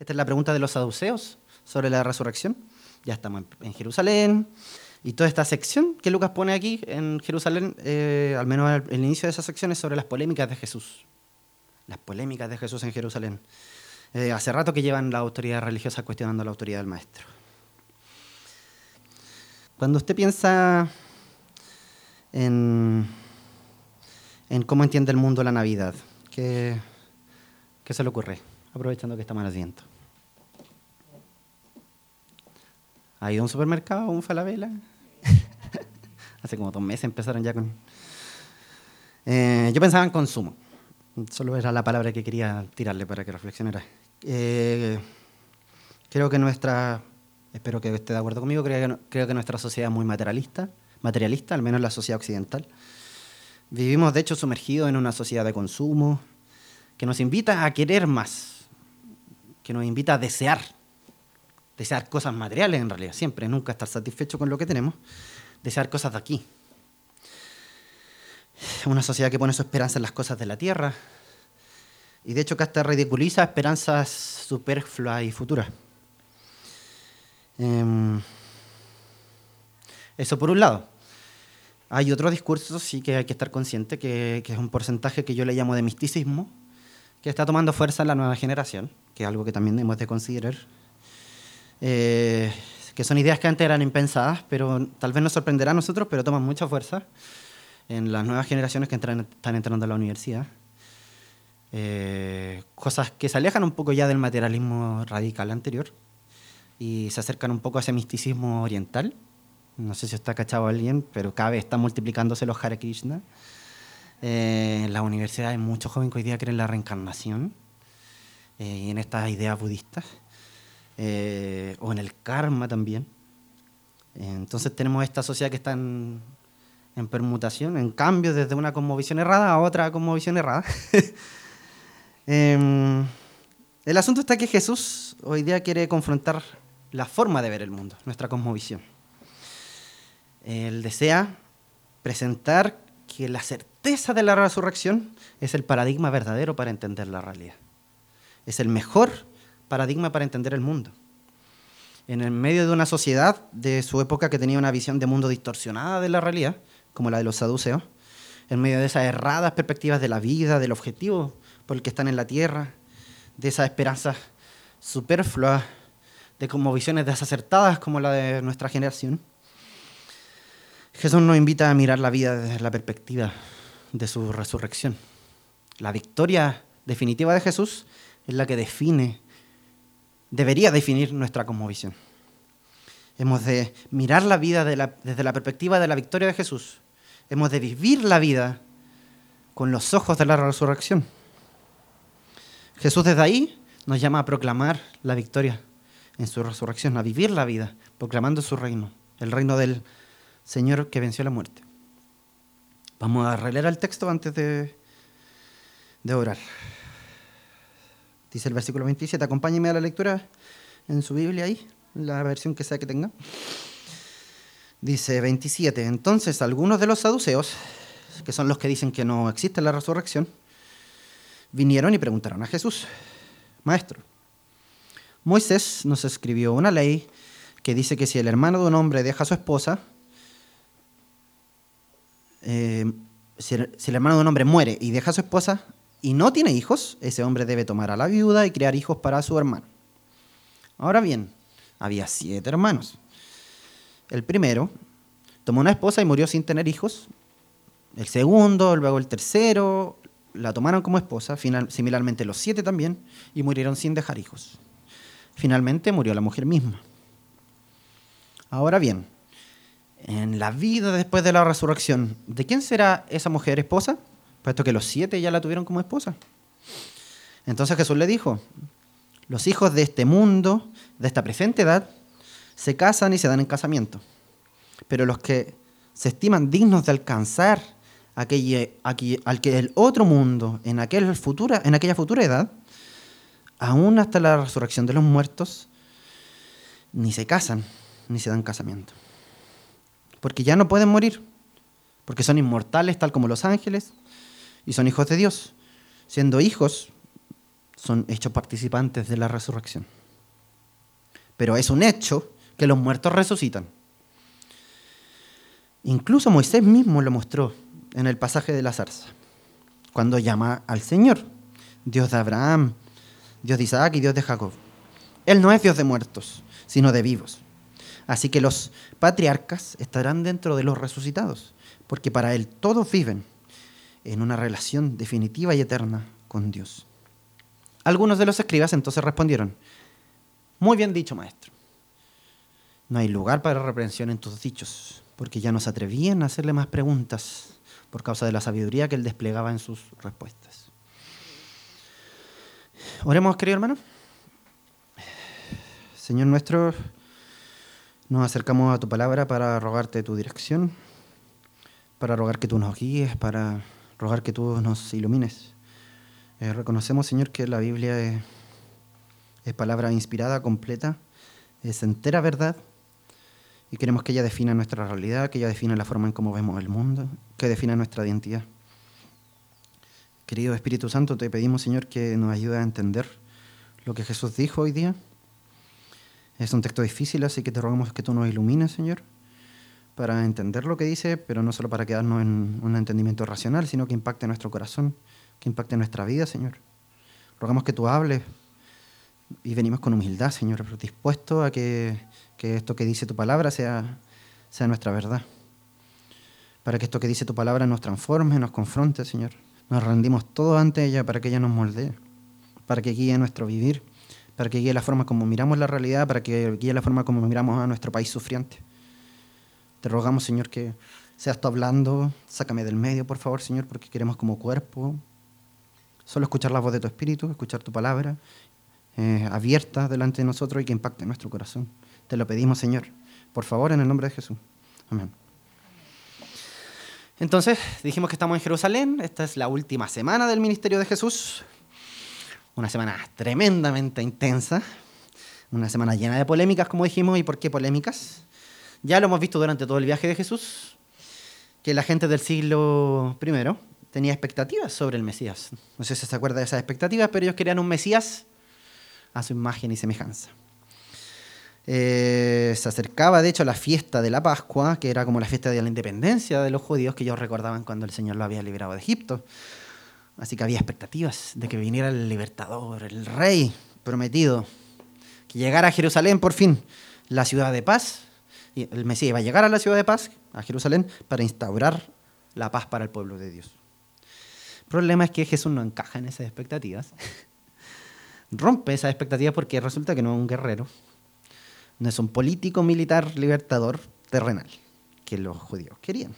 Esta es la pregunta de los saduceos sobre la resurrección. Ya estamos en Jerusalén. Y toda esta sección que Lucas pone aquí en Jerusalén, eh, al menos el, inicio de esa sección, es sobre las polémicas de Jesús. Las polémicas de Jesús en Jerusalén. Eh, hace rato que llevan la autoridad religiosa cuestionando la autoridad del maestro. Cuando usted piensa en, en cómo entiende el mundo la Navidad, ¿qué, qué se le ocurre? Aprovechando que está mal asiento. ¿Ha ido a un supermercado un falabella? Hace como dos meses empezaron ya con... Eh, yo pensaba en consumo. Solo era la palabra que quería tirarle para que reflexionara. Eh, creo que nuestra... Espero que esté de acuerdo conmigo. Creo que, creo que nuestra sociedad es muy materialista, materialista, al menos la sociedad occidental. Vivimos, de hecho, sumergidos en una sociedad de consumo que nos invita a querer más, que nos invita a desear desear cosas materiales en realidad, siempre, nunca estar satisfecho con lo que tenemos, desear cosas de aquí. Una sociedad que pone su esperanza en las cosas de la tierra y de hecho que hasta ridiculiza esperanzas superfluas y futuras. Em, eso por un lado. Hay otro discurso, sí que hay que estar consciente, que, que, es un porcentaje que yo le llamo de misticismo, que está tomando fuerza en la nueva generación, que es algo que también hemos de considerar eh, que son ideas que antes eran impensadas, pero tal vez nos sorprenderá a nosotros, pero toman mucha fuerza en las nuevas generaciones que entran, están entrando a la universidad. Eh, cosas que se alejan un poco ya del materialismo radical anterior y se acercan un poco a ese misticismo oriental. No sé si está cachado alguien, pero cada vez están multiplicándose los Hare Krishna. Eh, en la universidad hay muchos jóvenes hoy día creen en la reencarnación y en estas ideas budistas. Eh, o en el karma también. Entonces tenemos esta sociedad que está en, permutación, en cambio desde una cosmovisión errada a otra cosmovisión errada. Em, el asunto está que Jesús hoy día quiere confrontar la forma de ver el mundo, nuestra cosmovisión. Él desea presentar que la certeza de la resurrección es el paradigma verdadero para entender la realidad. Es el mejor paradigma para entender el mundo. En el medio de una sociedad de su época que tenía una visión de mundo distorsionada de la realidad, como la de los saduceos, en medio de esas erradas perspectivas de la vida, del objetivo por el que están en la tierra, de esas esperanzas superfluas, de como visiones desacertadas como la de nuestra generación, Jesús nos invita a mirar la vida desde la perspectiva de su resurrección. La victoria definitiva de Jesús es la que define debería definir nuestra cosmovisión. Hemos de mirar la vida desde la perspectiva de la victoria de Jesús. Hemos de vivir la vida con los ojos de la resurrección. Jesús desde ahí nos llama a proclamar la victoria en su resurrección, a vivir la vida, proclamando su reino, el reino del Señor que venció la muerte. Vamos a releer el texto antes de, de orar. Dice el versículo 27, acompáñeme a la lectura en su Biblia ahí, la versión que sea que tenga. Dice 27, entonces algunos de los saduceos, que son los que dicen que no existe la resurrección, vinieron y preguntaron a Jesús, Maestro, Moisés nos escribió una ley que dice que si el hermano de un hombre deja a su esposa, eh, si el hermano de un hombre muere y deja a su esposa, y no tiene hijos, ese hombre debe tomar a la viuda y crear hijos para su hermano. Ahora bien, había siete hermanos. El primero tomó una esposa y murió sin tener hijos. El segundo, luego el tercero, la tomaron como esposa, similarmente los siete también, y murieron sin dejar hijos. Finalmente murió la mujer misma. Ahora bien, en la vida después de la resurrección, ¿de quién será esa mujer esposa? Puesto que los siete ya la tuvieron como esposa. Entonces Jesús le dijo, los hijos de este mundo, de esta presente edad, se casan y se dan en casamiento, pero los que se estiman dignos de alcanzar aquella, al que el otro mundo, en, aquel futura, en aquella futura edad, aún hasta la resurrección de los muertos, ni se casan ni se dan casamiento. Porque ya no pueden morir, porque son inmortales tal como los ángeles, y son hijos de Dios. Siendo hijos, son hechos participantes de la resurrección. Pero es un hecho que los muertos resucitan. Incluso Moisés mismo lo mostró en el pasaje de la zarza, cuando llama al Señor, Dios de Abraham, Dios de Isaac y Dios de Jacob. Él no es Dios de muertos, sino de vivos. Así que los patriarcas estarán dentro de los resucitados, porque para Él todos viven en una relación definitiva y eterna con Dios. Algunos de los escribas entonces respondieron, muy bien dicho, maestro. No hay lugar para reprensión en tus dichos, porque ya no se atrevían a hacerle más preguntas por causa de la sabiduría que él desplegaba en sus respuestas. Oremos, querido hermano. Señor nuestro, nos acercamos a tu palabra para rogarte tu dirección, para rogar que tú nos guíes, para rogar que tú nos ilumines. Eh, reconocemos, Señor, que la Biblia es, es palabra inspirada, completa, es entera verdad, y queremos que ella defina nuestra realidad, que ella defina la forma en cómo vemos el mundo, que defina nuestra identidad. Querido Espíritu Santo, te pedimos, Señor, que nos ayude a entender lo que Jesús dijo hoy día. Es un texto difícil, así que te rogamos que tú nos ilumines, Señor, para entender lo que dice, pero no solo para quedarnos en un entendimiento racional, sino que impacte nuestro corazón, que impacte nuestra vida, Señor. Rogamos que tú hables y venimos con humildad, Señor, dispuesto a que, esto que dice tu palabra sea, sea nuestra verdad. Para que esto que dice tu palabra nos transforme, nos confronte, Señor. Nos rendimos todo ante ella para que ella nos moldee, para que guíe nuestro vivir, para que guíe la forma como miramos la realidad, para que guíe la forma como miramos a nuestro país sufriente. Te rogamos, Señor, que seas tú hablando, sácame del medio, por favor, Señor, porque queremos como cuerpo solo escuchar la voz de tu Espíritu, escuchar tu palabra eh, abierta delante de nosotros y que impacte nuestro corazón. Te lo pedimos, Señor, por favor, en el nombre de Jesús. Amén. Entonces, dijimos que estamos en Jerusalén, esta es la última semana del ministerio de Jesús, una semana tremendamente intensa, una semana llena de polémicas, como dijimos, ¿y por qué polémicas? Ya lo hemos visto durante todo el viaje de Jesús, que la gente del siglo I tenía expectativas sobre el Mesías. No sé si se acuerda de esas expectativas, pero ellos querían un Mesías a su imagen y semejanza. Eh, se acercaba, de hecho, la fiesta de la Pascua, que era como la fiesta de la independencia de los judíos que ellos recordaban cuando el Señor lo había liberado de Egipto. Así que había expectativas de que viniera el libertador, el rey prometido, que llegara a Jerusalén por fin, la ciudad de paz. El Mesías iba a llegar a la ciudad de paz, a Jerusalén, para instaurar la paz para el pueblo de Dios. El problema es que Jesús no encaja en esas expectativas. Rompe esas expectativas porque resulta que no es un guerrero, no es un político militar libertador terrenal que los judíos querían.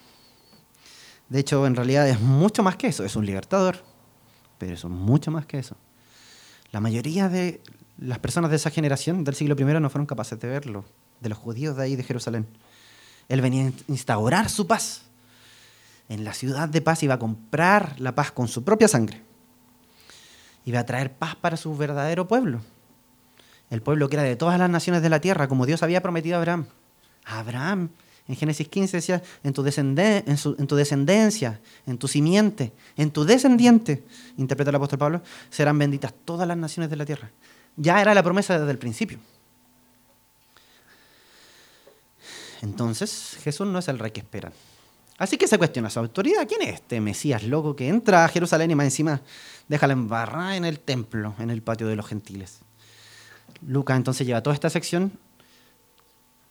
De hecho, en realidad es mucho más que eso, es un libertador, pero es mucho más que eso. La mayoría de las personas de esa generación del siglo I no fueron capaces de verlo, de los judíos de ahí de Jerusalén. Él venía a instaurar su paz. En la ciudad de paz iba a comprar la paz con su propia sangre. Iba a traer paz para su verdadero pueblo el pueblo que era de todas las naciones de la tierra, como Dios había prometido a Abraham. Abraham, en Génesis 15 decía, en tu, en, tu descendencia, en tu simiente, en tu descendiente, interpreta el apóstol Pablo, serán benditas todas las naciones de la tierra. Ya era la promesa desde el principio. Entonces, Jesús no es el rey que esperan. Así que se cuestiona su autoridad. ¿Quién es este Mesías loco que entra a Jerusalén y más encima deja la embarrada en el templo, en el patio de los gentiles? Lucas entonces lleva toda esta sección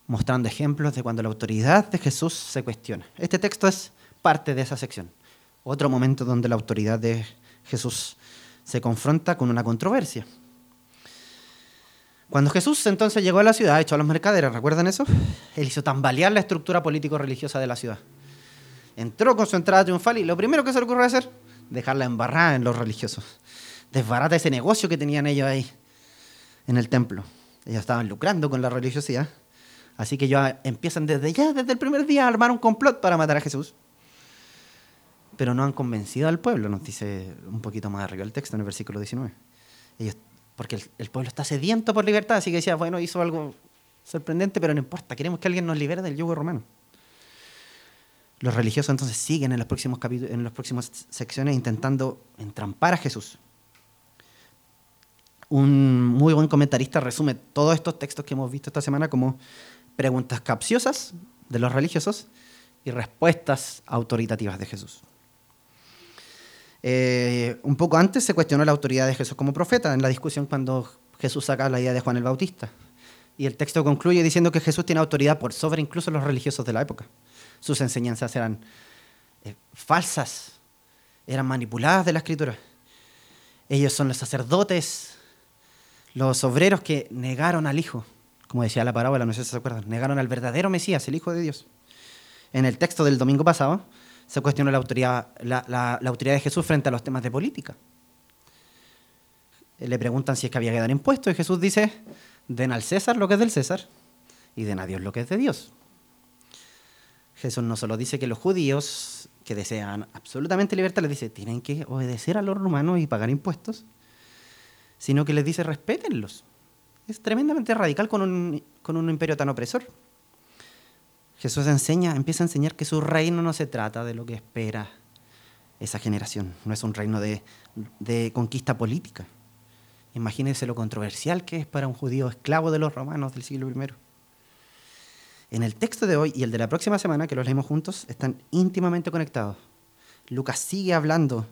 mostrando ejemplos de cuando la autoridad de Jesús se cuestiona. Este texto es parte de esa sección. Otro momento donde la autoridad de Jesús se confronta con una controversia. Cuando Jesús entonces llegó a la ciudad, echó a los mercaderes, ¿recuerdan eso? Él hizo tambalear la estructura político-religiosa de la ciudad. Entró con su entrada triunfal y lo primero que se le ocurrió hacer, dejarla embarrada en los religiosos. Desbarata ese negocio que tenían ellos ahí en el templo. Ellos estaban lucrando con la religiosidad. Así que ellos empiezan desde ya, desde el primer día, a armar un complot para matar a Jesús. Pero no han convencido al pueblo, nos dice un poquito más arriba el texto, en el versículo 19. Ellos, porque el, pueblo está sediento por libertad, así que decía, bueno, hizo algo sorprendente, pero no importa, queremos que alguien nos libere del yugo romano. Los religiosos entonces siguen en los próximos en las próximas secciones intentando entrampar a Jesús un muy buen comentarista resume todos estos textos que hemos visto esta semana como preguntas capciosas de los religiosos y respuestas autoritativas de Jesús. Eh, un poco antes se cuestionó la autoridad de Jesús como profeta en la discusión cuando Jesús saca la idea de Juan el Bautista. Y el texto concluye diciendo que Jesús tiene autoridad por sobre incluso los religiosos de la época. Sus enseñanzas eran eh, falsas, eran manipuladas de la escritura. Ellos son los sacerdotes, los obreros que negaron al Hijo, como decía la parábola, no sé si se acuerdan, negaron al verdadero Mesías, el Hijo de Dios. En el texto del domingo pasado se cuestionó la autoridad, la, autoridad de Jesús frente a los temas de política. Le preguntan si es que había que dar impuestos y Jesús dice, den al César lo que es del César y den a Dios lo que es de Dios. Jesús no solo dice que los judíos que desean absolutamente libertad, les dice, tienen que obedecer a los romanos y pagar impuestos, sino que les dice, respétenlos. Es tremendamente radical con un imperio tan opresor. Jesús enseña, empieza a enseñar que su reino no se trata de lo que espera esa generación, no es un reino de, conquista política. Imagínense lo controversial que es para un judío esclavo de los romanos del siglo I. En el texto de hoy y el de la próxima semana, que los leemos juntos, están íntimamente conectados. Lucas sigue hablando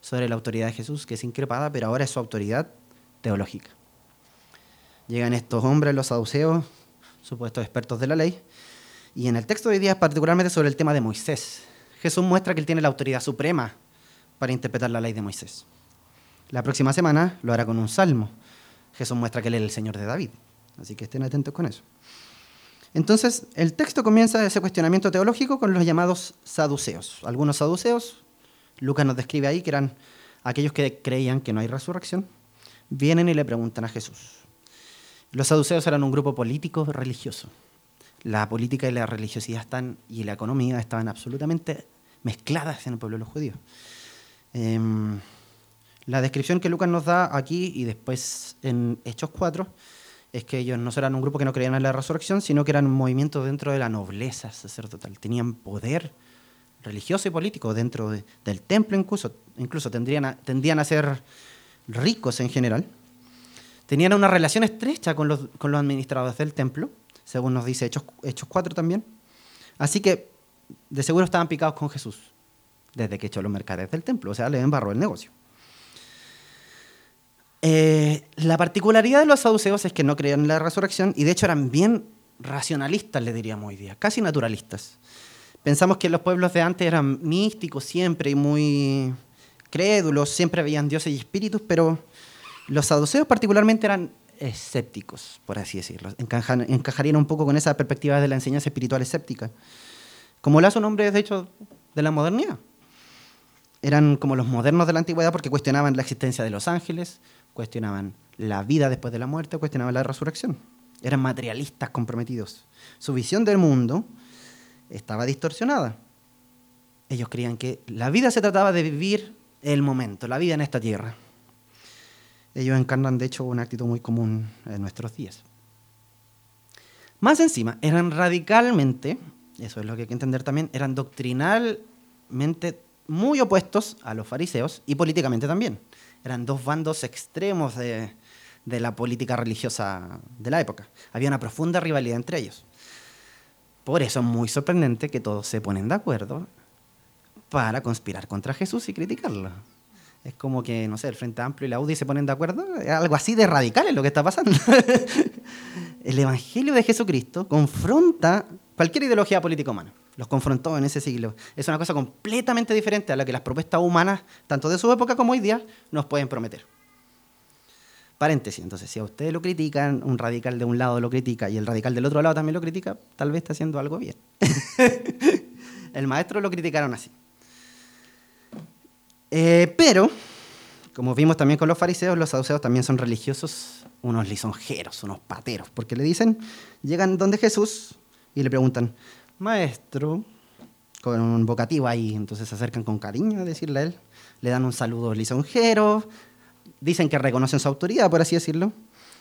sobre la autoridad de Jesús, que es increpada, pero ahora es su autoridad teológica. Llegan estos hombres, los saduceos, supuestos expertos de la ley, y en el texto de hoy día, particularmente sobre el tema de Moisés, Jesús muestra que él tiene la autoridad suprema para interpretar la ley de Moisés. La próxima semana lo hará con un salmo. Jesús muestra que él es el Señor de David. Así que estén atentos con eso. Entonces, el texto comienza ese cuestionamiento teológico con los llamados saduceos. Algunos saduceos, Lucas nos describe ahí que eran aquellos que creían que no hay resurrección, vienen y le preguntan a Jesús. Los saduceos eran un grupo político religioso. La política y la religiosidad están, y la economía estaban absolutamente mezcladas en el pueblo de los judíos. Em, la descripción que Lucas nos da aquí y después en Hechos 4 es que ellos no eran un grupo que no creían en la resurrección, sino que eran un movimiento dentro de la nobleza sacerdotal. Tenían poder religioso y político dentro del templo, incluso, incluso tendrían tendían a ser ricos en general. Tenían una relación estrecha con los, con los administradores del templo, según nos dice Hechos, Hechos 4 también. Así que de seguro estaban picados con Jesús desde que echó los mercaderes del templo, o sea, le embarró el negocio. Eh, la particularidad de los saduceos es que no creían en la resurrección y de hecho eran bien racionalistas, le diríamos hoy día, casi naturalistas. Pensamos que los pueblos de antes eran místicos siempre y muy crédulos, siempre veían dioses y espíritus, pero los saduceos particularmente eran escépticos, por así decirlo. encajarían un poco con esa perspectiva de la enseñanza espiritual escéptica. Como lo hace un hombre, de hecho, de la modernidad. Eran como los modernos de la antigüedad porque cuestionaban la existencia de los ángeles, cuestionaban la vida después de la muerte, cuestionaban la resurrección. Eran materialistas comprometidos. Su visión del mundo estaba distorsionada. Ellos creían que la vida se trataba de vivir el momento, la vida en esta tierra. Ellos encarnan, de hecho, una actitud muy común en nuestros días. Más encima, eran radicalmente, eso es lo que hay que entender también, eran doctrinalmente muy opuestos a los fariseos y políticamente también eran dos bandos extremos de, la política religiosa de la época. Había una profunda rivalidad entre ellos. Por eso es muy sorprendente que todos se ponen de acuerdo para conspirar contra Jesús y criticarlo. Es como que, no sé, el Frente Amplio y la UDI se ponen de acuerdo. Algo así de radical es lo que está pasando. el Evangelio de Jesucristo confronta cualquier ideología política humana los confrontó en ese siglo. Es una cosa completamente diferente a la que las propuestas humanas, tanto de su época como hoy día, nos pueden prometer. Paréntesis, entonces, si a ustedes lo critican, un radical de un lado lo critica y el radical del otro lado también lo critica, tal vez está haciendo algo bien. el maestro lo criticaron así. Eh, pero, como vimos también con los fariseos, los saduceos también son religiosos, unos lisonjeros, unos pateros, porque le dicen, llegan donde Jesús y le preguntan, maestro, con un vocativo ahí, entonces se acercan con cariño a decirle a él, le dan un saludo lisonjero, dicen que reconocen su autoridad, por así decirlo,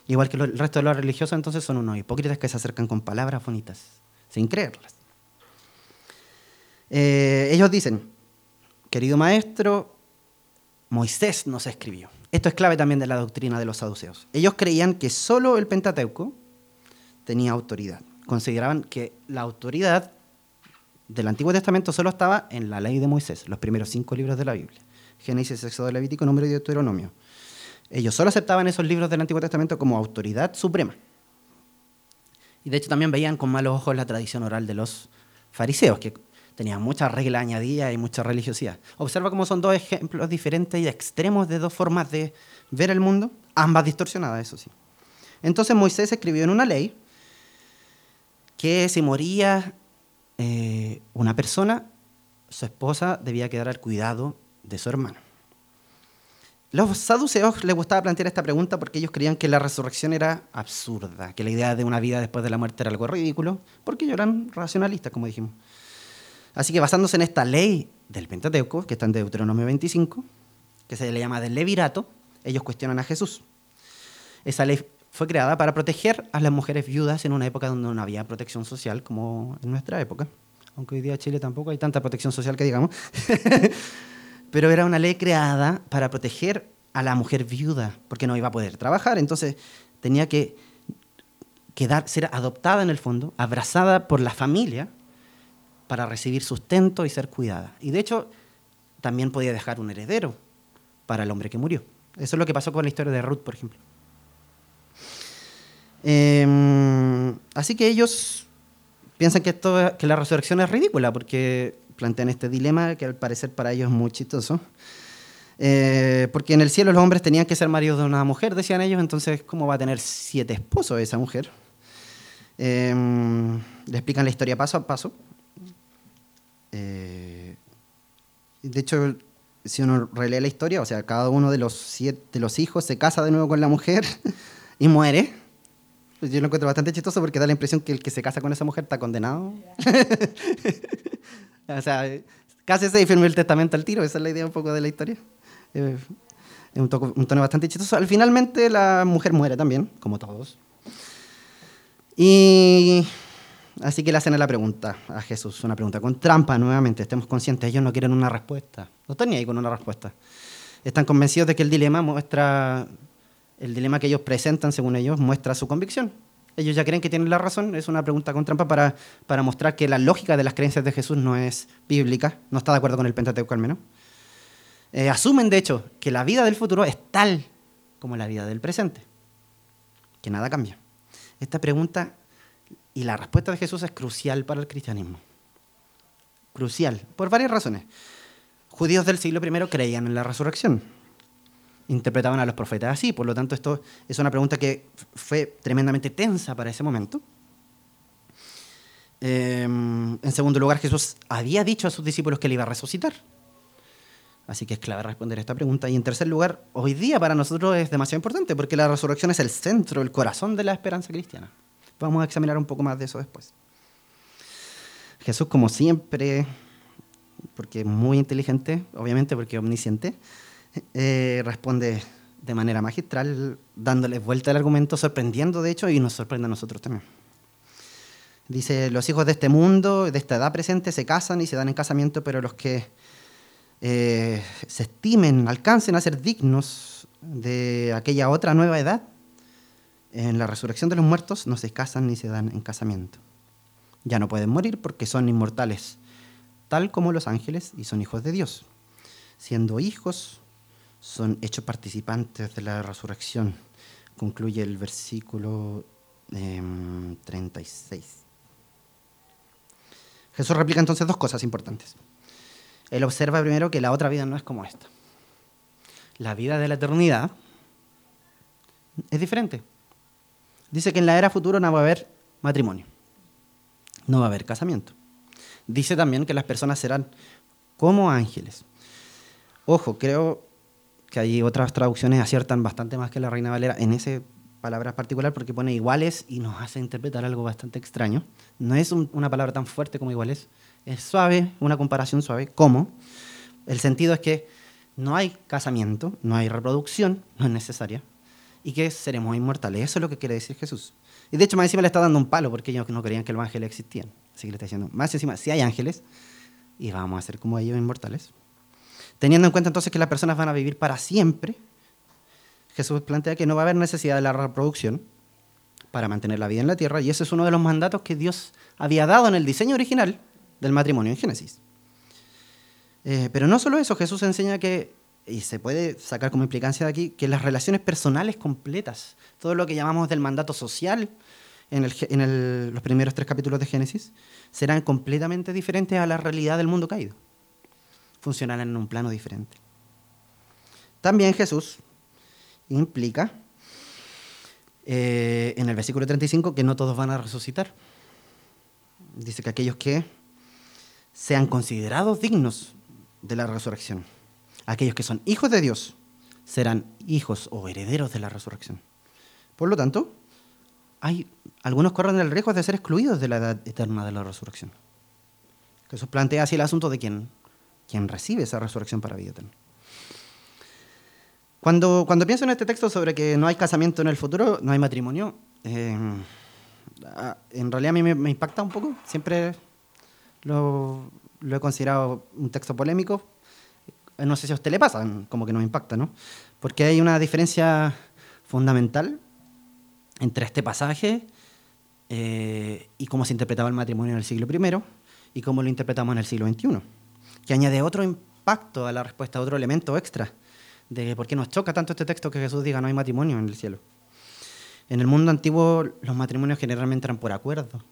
igual que el resto de los religiosos, entonces son unos hipócritas que se acercan con palabras bonitas, sin creerlas. Eh, ellos dicen, querido maestro, Moisés nos escribió. Esto es clave también de la doctrina de los saduceos. Ellos creían que solo el Pentateuco tenía autoridad. Consideraban que la autoridad del Antiguo Testamento solo estaba en la ley de Moisés, los primeros cinco libros de la Biblia. Génesis, Éxodo, Levítico, Número y Deuteronomio. Ellos solo aceptaban esos libros del Antiguo Testamento como autoridad suprema. Y de hecho también veían con malos ojos la tradición oral de los fariseos, que tenían muchas reglas añadidas y mucha religiosidad. Observa cómo son dos ejemplos diferentes y extremos de dos formas de ver el mundo, ambas distorsionadas, eso sí. Entonces Moisés escribió en una ley que si moría eh, una persona, su esposa debía quedar al cuidado de su hermano. Los saduceos les gustaba plantear esta pregunta porque ellos creían que la resurrección era absurda, que la idea de una vida después de la muerte era algo ridículo, porque ellos eran racionalistas, como dijimos. Así que basándose en esta ley del Pentateuco, que está en Deuteronomio 25, que se le llama del Levirato, ellos cuestionan a Jesús. Esa ley fue creada para proteger a las mujeres viudas en una época donde no había protección social como en nuestra época. Aunque hoy día en Chile tampoco hay tanta protección social que digamos. pero era una ley creada para proteger a la mujer viuda, porque no iba a poder trabajar, entonces tenía que ser adoptada en el fondo, abrazada por la familia para recibir sustento y ser cuidada. Y de hecho, también podía dejar un heredero para el hombre que murió. Eso es lo que pasó con la historia de Ruth, por ejemplo. Em, así que ellos piensan que, esto, que la resurrección es ridícula, porque plantean este dilema que al parecer para ellos es muy chistoso. Eh, porque en el cielo los hombres tenían que ser maridos de una mujer, decían ellos, entonces, ¿cómo va a tener siete esposos esa mujer? Em, le explican la historia paso a paso. Eh, de hecho, si uno relee la historia, o sea, cada uno de los, siete, de los hijos se casa de nuevo con la mujer y muere. Yo lo encuentro bastante chistoso porque da la impresión que el que se casa con esa mujer está condenado. O sea, cásese y firme el testamento al tiro, esa es la idea un poco de la historia. Eh, es un, tono bastante chistoso. Al finalmente la mujer muere también, como todos. Y así que le hacen la pregunta a Jesús, una pregunta con trampa nuevamente, estemos conscientes, ellos no quieren una respuesta, no están ni ahí con una respuesta. Están convencidos de que el dilema muestra, el dilema que ellos presentan, según ellos, muestra su convicción ellos ya creen que tienen la razón, es una pregunta con trampa para, para mostrar que la lógica de las creencias de Jesús no es bíblica, no está de acuerdo con el Pentateuco al menos. Eh, asumen, de hecho, que la vida del futuro es tal como la vida del presente, que nada cambia. Esta pregunta y la respuesta de Jesús es crucial para el cristianismo. Crucial, por varias razones. Judíos del siglo I creían en la resurrección interpretaban a los profetas así. Por lo tanto, esto es una pregunta que fue tremendamente tensa para ese momento. Em, en segundo lugar, Jesús había dicho a sus discípulos que le iba a resucitar. Así que es clave responder esta pregunta. Y en tercer lugar, hoy día para nosotros es demasiado importante porque la resurrección es el centro, el corazón de la esperanza cristiana. Vamos a examinar un poco más de eso después. Jesús, como siempre, porque es muy inteligente, obviamente porque es omnisciente, eh, responde de manera magistral, dándole vuelta al argumento, sorprendiendo de hecho y nos sorprende a nosotros también. Dice, los hijos de este mundo, de esta edad presente, se casan y se dan en casamiento, pero los que eh, se estimen, alcancen a ser dignos de aquella otra nueva edad, en la resurrección de los muertos no se casan ni se dan en casamiento. Ya no pueden morir porque son inmortales, tal como los ángeles y son hijos de Dios. Siendo hijos, son hechos participantes de la resurrección. Concluye el versículo 36. Em, Jesús replica entonces dos cosas importantes. Él observa primero que la otra vida no es como esta. La vida de la eternidad es diferente. Dice que en la era futura no va a haber matrimonio, no va a haber casamiento. Dice también que las personas serán como ángeles. Ojo, creo que hay otras traducciones aciertan bastante más que la Reina Valera en ese palabra particular porque pone iguales y nos hace interpretar algo bastante extraño. No es una palabra tan fuerte como iguales, es suave, una comparación suave. ¿Cómo? El sentido es que no hay casamiento, no hay reproducción, no es necesaria, y que seremos inmortales. Eso es lo que quiere decir Jesús. Y de hecho, más encima le está dando un palo porque ellos no creían que los ángeles existían. Así que le está diciendo, más encima, si hay ángeles, y vamos a ser como ellos inmortales. Teniendo en cuenta entonces que las personas van a vivir para siempre, Jesús plantea que no va a haber necesidad de la reproducción para mantener la vida en la tierra, y ese es uno de los mandatos que Dios había dado en el diseño original del matrimonio en Génesis. Eh, pero no solo eso, Jesús enseña que, y se puede sacar como implicancia de aquí, que las relaciones personales completas, todo lo que llamamos del mandato social en, los primeros tres capítulos de Génesis, serán completamente diferentes a la realidad del mundo caído. Funcionarán en un plano diferente. También Jesús implica eh, en el versículo 35 que no todos van a resucitar. Dice que aquellos que sean considerados dignos de la resurrección, aquellos que son hijos de Dios, serán hijos o herederos de la resurrección. Por lo tanto, hay, algunos corren el riesgo de ser excluidos de la edad eterna de la resurrección. Jesús plantea así el asunto de quién, quién recibe esa resurrección para vida eterna. Cuando, cuando pienso en este texto sobre que no hay casamiento en el futuro, no hay matrimonio, eh, en realidad a mí me, impacta un poco. Siempre lo, he considerado un texto polémico. No sé si a usted le pasa, como que no me impacta, ¿no? Porque hay una diferencia fundamental entre este pasaje eh, y cómo se interpretaba el matrimonio en el siglo I y cómo lo interpretamos en el siglo XXI, que añade otro impacto a la respuesta, otro elemento extra de por qué nos choca tanto este texto que Jesús diga no hay matrimonio en el cielo. En el mundo antiguo los matrimonios generalmente eran por acuerdo.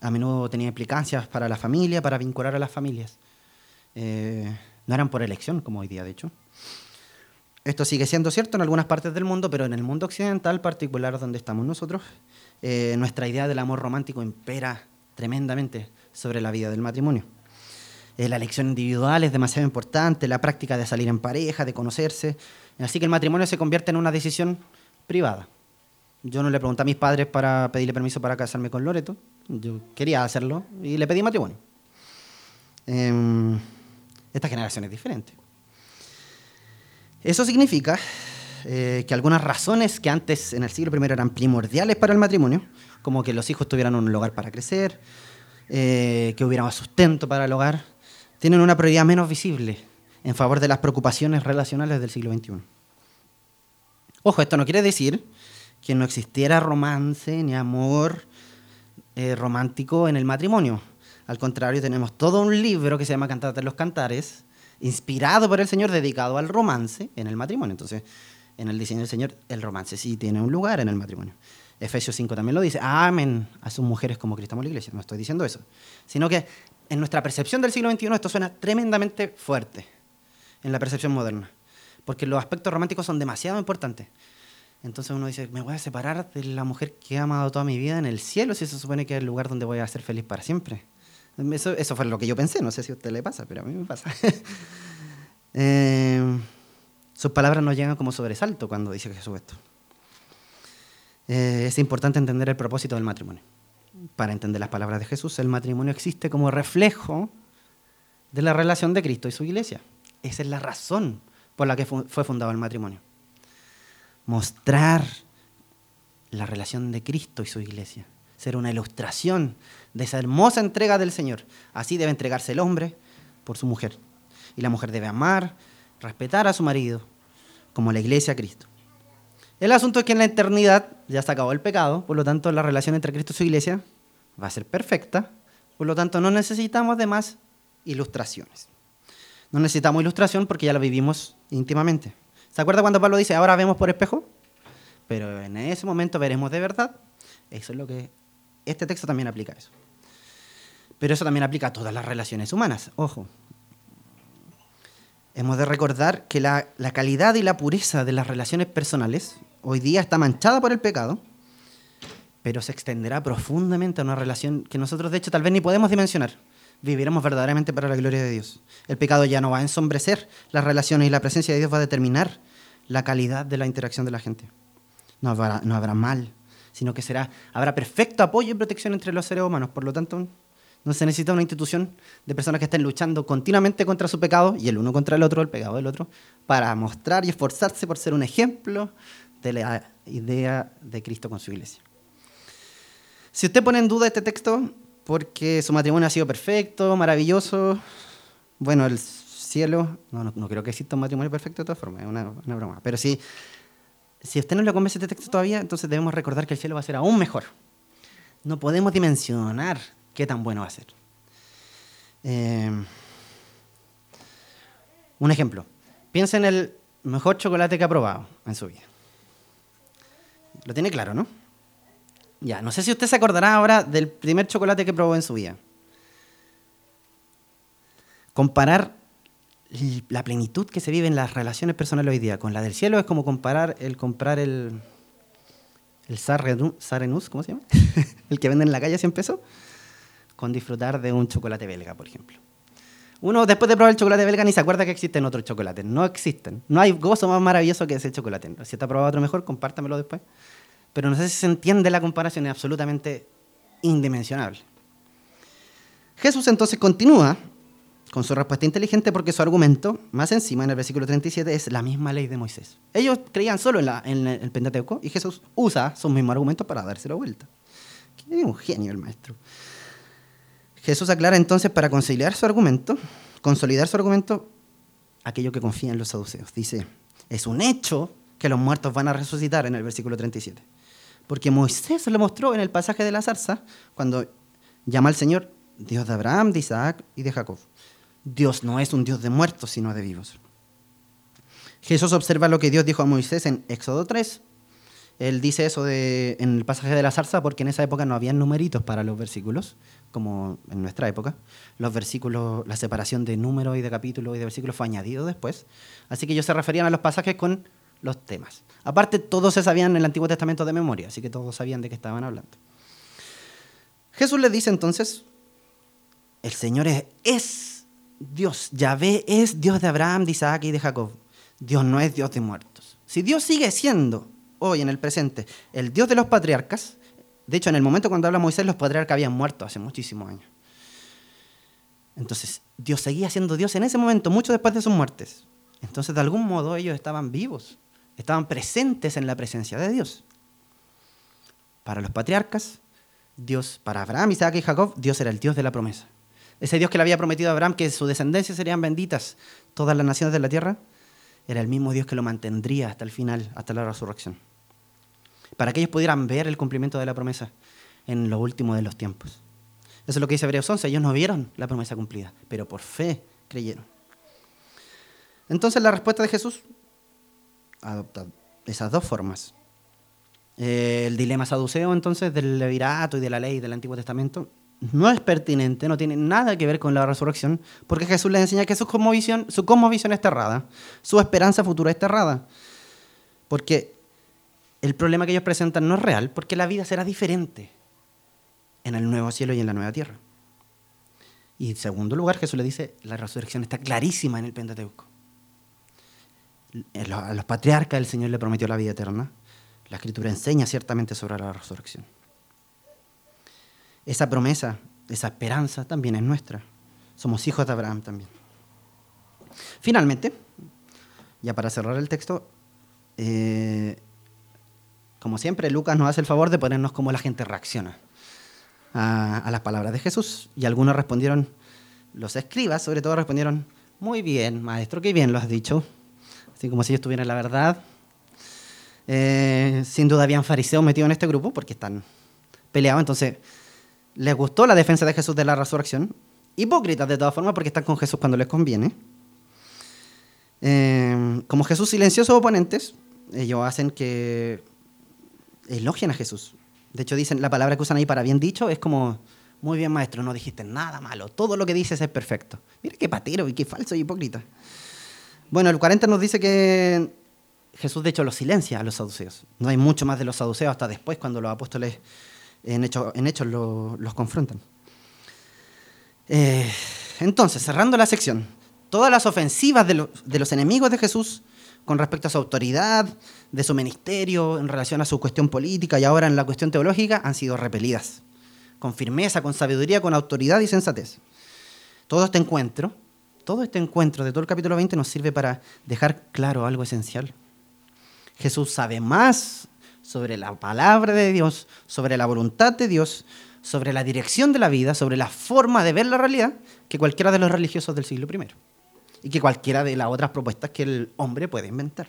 A menudo tenía implicancias para la familia, para vincular a las familias. Eh, no eran por elección, como hoy día, de hecho. Esto sigue siendo cierto en algunas partes del mundo, pero en el mundo occidental, particular donde estamos nosotros, eh, nuestra idea del amor romántico impera tremendamente sobre la vida del matrimonio. Eh, la elección individual es demasiado importante, la práctica de salir en pareja, de conocerse. Así que el matrimonio se convierte en una decisión privada. Yo no le pregunté a mis padres para pedirle permiso para casarme con Loreto. Yo quería hacerlo y le pedí matrimonio. Em, esta generación es diferente. Eso significa eh, que algunas razones que antes en el siglo I eran primordiales para el matrimonio, como que los hijos tuvieran un hogar para crecer, eh, que hubiera sustento para el hogar, tienen una prioridad menos visible en favor de las preocupaciones relacionales del siglo XXI. Ojo, esto no quiere decir que no existiera romance ni amor eh, romántico en el matrimonio. Al contrario, tenemos todo un libro que se llama Cantate de los Cantares, inspirado por el Señor, dedicado al romance en el matrimonio. Entonces, en el diseño del Señor, el romance sí tiene un lugar en el matrimonio. Efesios 5 también lo dice, amen a sus mujeres como Cristo la iglesia. No estoy diciendo eso. Sino que en nuestra percepción del siglo XXI esto suena tremendamente fuerte, en la percepción moderna. Porque los aspectos románticos son demasiado importantes. Entonces uno dice, me voy a separar de la mujer que he amado toda mi vida en el cielo, si se supone que es el lugar donde voy a ser feliz para siempre. Eso, eso fue lo que yo pensé, no sé si a usted le pasa, pero a mí me pasa. Eh, sus palabras no llegan como sobresalto cuando dice Jesús esto. Eh, es importante entender el propósito del matrimonio. Para entender las palabras de Jesús, el matrimonio existe como reflejo de la relación de Cristo y su iglesia. Esa es la razón por la que fue fundado el matrimonio. Mostrar la relación de Cristo y su iglesia. Ser una ilustración de esa hermosa entrega del Señor. Así debe entregarse el hombre por su mujer. Y la mujer debe amar, respetar a su marido, como la iglesia a Cristo. El asunto es que en la eternidad ya se acabó el pecado, por lo tanto la relación entre Cristo y su iglesia va a ser perfecta, por lo tanto no necesitamos de más ilustraciones. No necesitamos ilustración porque ya la vivimos íntimamente. ¿Se acuerda cuando Pablo dice, ahora vemos por espejo? Pero en ese momento veremos de verdad. Eso es lo que este texto también aplica eso. Pero eso también aplica a todas las relaciones humanas. Ojo. Hemos de recordar que la, calidad y la pureza de las relaciones personales hoy día está manchada por el pecado, pero se extenderá profundamente a una relación que nosotros de hecho tal vez ni podemos dimensionar. Viviremos verdaderamente para la gloria de Dios. El pecado ya no va a ensombrecer las relaciones y la presencia de Dios va a determinar la calidad de la interacción de la gente. No habrá mal, sino que será, habrá perfecto apoyo y protección entre los seres humanos. Por lo tanto, no se necesita una institución de personas que estén luchando continuamente contra su pecado y el uno contra el otro, el pecado del otro, para mostrar y esforzarse por ser un ejemplo de la idea de Cristo con su iglesia. Si usted pone en duda este texto porque su matrimonio ha sido perfecto, maravilloso, bueno, el cielo, no, no, creo que exista un matrimonio perfecto de todas formas, es una, una broma, pero si si usted no le convence este texto todavía, entonces debemos recordar que el cielo va a ser aún mejor. No podemos dimensionar qué tan bueno va a ser. Eh, un ejemplo. Piensa en el mejor chocolate que ha probado en su vida. Lo tiene claro, ¿no? Ya, no sé si usted se acordará ahora del primer chocolate que probó en su vida. Comparar la plenitud que se vive en las relaciones personales hoy día con la del cielo es como comparar el comprar el, el Sarenus, ¿cómo se llama? el que venden en la calle a 100 pesos, con disfrutar de un chocolate belga, por ejemplo. Uno después de probar el chocolate belga ni se acuerda que existen otros chocolates. No existen. No hay gozo más maravilloso que ese chocolate. Si está probado otro mejor, compártamelo después. Pero no sé si se entiende la comparación, es absolutamente indimensionable. Jesús entonces continúa con su respuesta inteligente porque su argumento, más encima en el versículo 37, es la misma ley de Moisés. Ellos creían solo en, la, en el Pentateuco y Jesús usa sus mismos argumentos para dárselo vuelta. Es un genio el maestro. Jesús aclara entonces para conciliar su argumento, consolidar su argumento, aquello que confía en los saduceos. Dice, es un hecho que los muertos van a resucitar en el versículo 37. Porque Moisés lo mostró en el pasaje de la zarza, cuando llama al Señor Dios de Abraham, de Isaac y de Jacob. Dios no es un Dios de muertos, sino de vivos. Jesús observa lo que Dios dijo a Moisés en Éxodo 3. Él dice eso de, en el pasaje de la zarza porque en esa época no había numeritos para los versículos, como en nuestra época. Los versículos, la separación de números y de capítulos y de versículos fue añadido después. Así que ellos se referían a los pasajes con los temas. Aparte, todos se sabían el Antiguo Testamento de memoria, así que todos sabían de qué estaban hablando. Jesús les dice entonces, el Señor es Dios, Yahvé es Dios de Abraham, de Isaac y de Jacob. Dios no es Dios de muertos. Si Dios sigue siendo hoy en el presente el Dios de los patriarcas, de hecho en el momento cuando habla Moisés los patriarcas habían muerto hace muchísimos años. Entonces Dios seguía siendo Dios en ese momento, mucho después de sus muertes. Entonces de algún modo ellos estaban vivos, estaban presentes en la presencia de Dios. Para los patriarcas, Dios, para Abraham, Isaac y Jacob, Dios era el Dios de la promesa. Ese Dios que le había prometido a Abraham que su descendencia serían benditas todas las naciones de la tierra, era el mismo Dios que lo mantendría hasta el final, hasta la resurrección. Para que ellos pudieran ver el cumplimiento de la promesa en lo último de los tiempos. Eso es lo que dice Hebreos 11. Ellos no vieron la promesa cumplida, pero por fe creyeron. Entonces la respuesta de Jesús adopta esas dos formas. Eh, el dilema saduceo entonces del levirato y de la ley del Antiguo Testamento no es pertinente, no tiene nada que ver con la resurrección, porque Jesús les enseña que su cosmovisión, su cosmovisión está errada, su esperanza futura está errada. Porque el problema que ellos presentan no es real, porque la vida será diferente en el nuevo cielo y en la nueva tierra. Y en segundo lugar, Jesús le dice, la resurrección está clarísima en el Pentateuco. A los patriarcas el Señor le prometió la vida eterna. La Escritura enseña ciertamente sobre la resurrección. Esa promesa, esa esperanza también es nuestra. Somos hijos de Abraham también. Finalmente, ya para cerrar el texto, eh, como siempre, Lucas nos hace el favor de ponernos cómo la gente reacciona a, a, las palabras de Jesús. Y algunos respondieron, los escribas sobre todo respondieron, muy bien, maestro, qué bien lo has dicho. Así como si ellos tuvieran la verdad. Eh, sin duda habían fariseos metidos en este grupo porque están peleados. Entonces, les gustó la defensa de Jesús de la resurrección. Hipócritas de todas formas porque están con Jesús cuando les conviene. Eh, como Jesús silenció sus oponentes, ellos hacen que elogien a Jesús. De hecho, dicen la palabra que usan ahí para bien dicho es como, muy bien maestro, no dijiste nada malo, todo lo que dices es perfecto. Mira qué patero y qué falso y hipócrita. Bueno, el 40 nos dice que Jesús de hecho los silencia a los saduceos. No hay mucho más de los saduceos hasta después cuando los apóstoles en, hechos los confrontan. Eh, entonces, cerrando la sección, todas las ofensivas de, de los enemigos de Jesús con respecto a su autoridad, de su ministerio, en relación a su cuestión política y ahora en la cuestión teológica, han sido repelidas, con firmeza, con sabiduría, con autoridad y sensatez. Todo este encuentro, todo este encuentro de todo el capítulo 20 nos sirve para dejar claro algo esencial. Jesús sabe más sobre la palabra de Dios, sobre la voluntad de Dios, sobre la dirección de la vida, sobre la forma de ver la realidad, que cualquiera de los religiosos del siglo I. Y que cualquiera de las otras propuestas que el hombre puede inventar.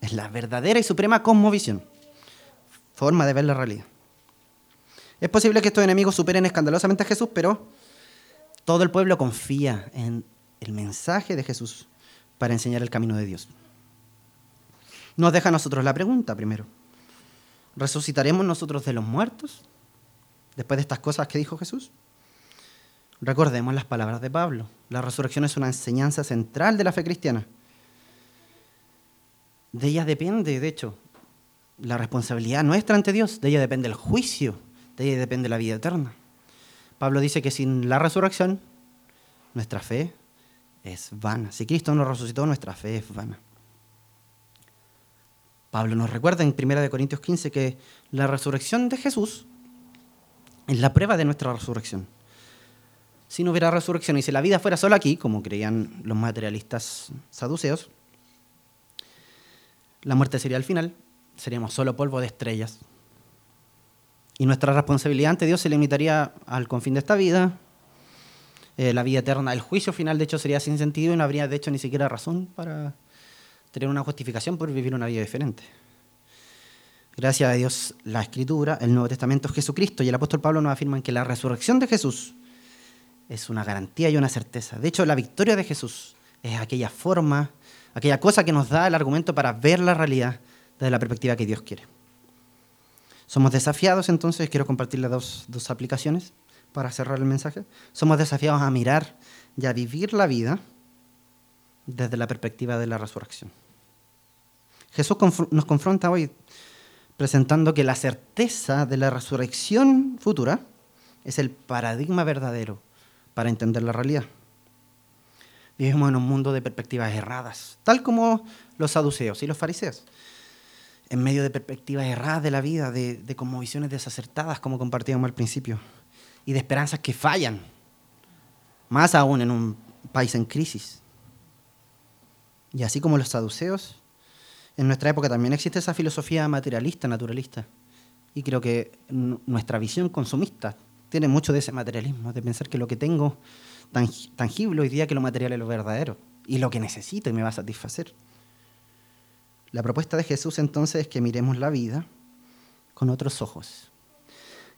Es la verdadera y suprema cosmovisión, forma de ver la realidad. Es posible que estos enemigos superen escandalosamente a Jesús, pero todo el pueblo confía en el mensaje de Jesús para enseñar el camino de Dios. Nos deja a nosotros la pregunta primero. ¿Resucitaremos nosotros de los muertos después de estas cosas que dijo Jesús? Recordemos las palabras de Pablo. La resurrección es una enseñanza central de la fe cristiana. De ella depende, de hecho, la responsabilidad nuestra ante Dios. De ella depende el juicio. De ella depende la vida eterna. Pablo dice que sin la resurrección, nuestra fe es vana. Si Cristo no resucitó, nuestra fe es vana. Pablo nos recuerda en 1 Corintios 15 que la resurrección de Jesús es la prueba de nuestra resurrección. Si no hubiera resurrección y si la vida fuera solo aquí, como creían los materialistas saduceos, la muerte sería el final, seríamos solo polvo de estrellas. Y nuestra responsabilidad ante Dios se limitaría al confín de esta vida, eh, la vida eterna, el juicio final de hecho sería sin sentido y no habría de hecho ni siquiera razón para tener una justificación por vivir una vida diferente. Gracias a Dios, la Escritura, el Nuevo Testamento, Jesucristo y el apóstol Pablo nos afirman que la resurrección de Jesús es una garantía y una certeza. De hecho, la victoria de Jesús es aquella forma, aquella cosa que nos da el argumento para ver la realidad desde la perspectiva que Dios quiere. Somos desafiados entonces, quiero compartirles dos, dos aplicaciones para cerrar el mensaje. Somos desafiados a mirar y a vivir la vida desde la perspectiva de la resurrección. Jesús nos confronta hoy presentando que la certeza de la resurrección futura es el paradigma verdadero para entender la realidad. Vivimos en un mundo de perspectivas erradas, tal como los saduceos y los fariseos. En medio de perspectivas erradas de la vida, de, de visiones desacertadas, como compartíamos al principio, y de esperanzas que fallan, más aún en un país en crisis. Y así como los saduceos, en nuestra época también existe esa filosofía materialista, naturalista. Y creo que nuestra visión consumista tiene mucho de ese materialismo, de pensar que lo que tengo tangible hoy día que lo material es lo verdadero y lo que necesito y me va a satisfacer. La propuesta de Jesús entonces es que miremos la vida con otros ojos,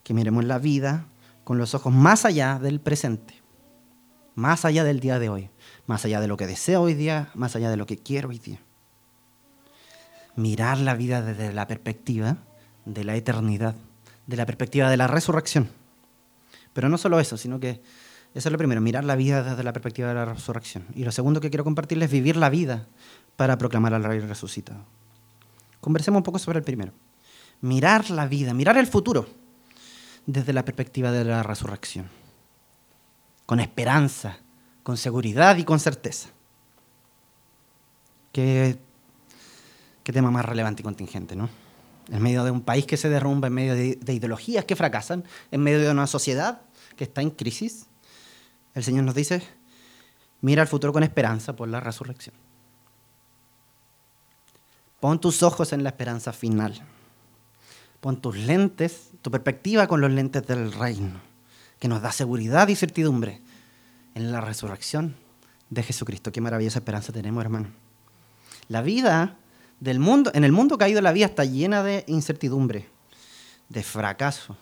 que miremos la vida con los ojos más allá del presente, más allá del día de hoy, más allá de lo que deseo hoy día, más allá de lo que quiero hoy día. Mirar la vida desde la perspectiva de la eternidad, de la perspectiva de la resurrección. Pero no solo eso, sino que eso es lo primero, mirar la vida desde la perspectiva de la resurrección. Y lo segundo que quiero compartirles es vivir la vida para proclamar al Rey resucitado. Conversemos un poco sobre el primero. Mirar la vida, mirar el futuro desde la perspectiva de la resurrección. Con esperanza, con seguridad y con certeza. Qué, qué tema más relevante y contingente, ¿no? En medio de un país que se derrumba, en medio de, de ideologías que fracasan, en medio de una sociedad que está en crisis, el Señor nos dice, mira al futuro con esperanza por la resurrección. Pon tus ojos en la esperanza final. Pon tus lentes, tu perspectiva con los lentes del reino, que nos da seguridad y certidumbre en la resurrección de Jesucristo. Qué maravillosa esperanza tenemos, hermano. La vida del mundo, en el mundo caído la vida está llena de incertidumbre, de fracaso.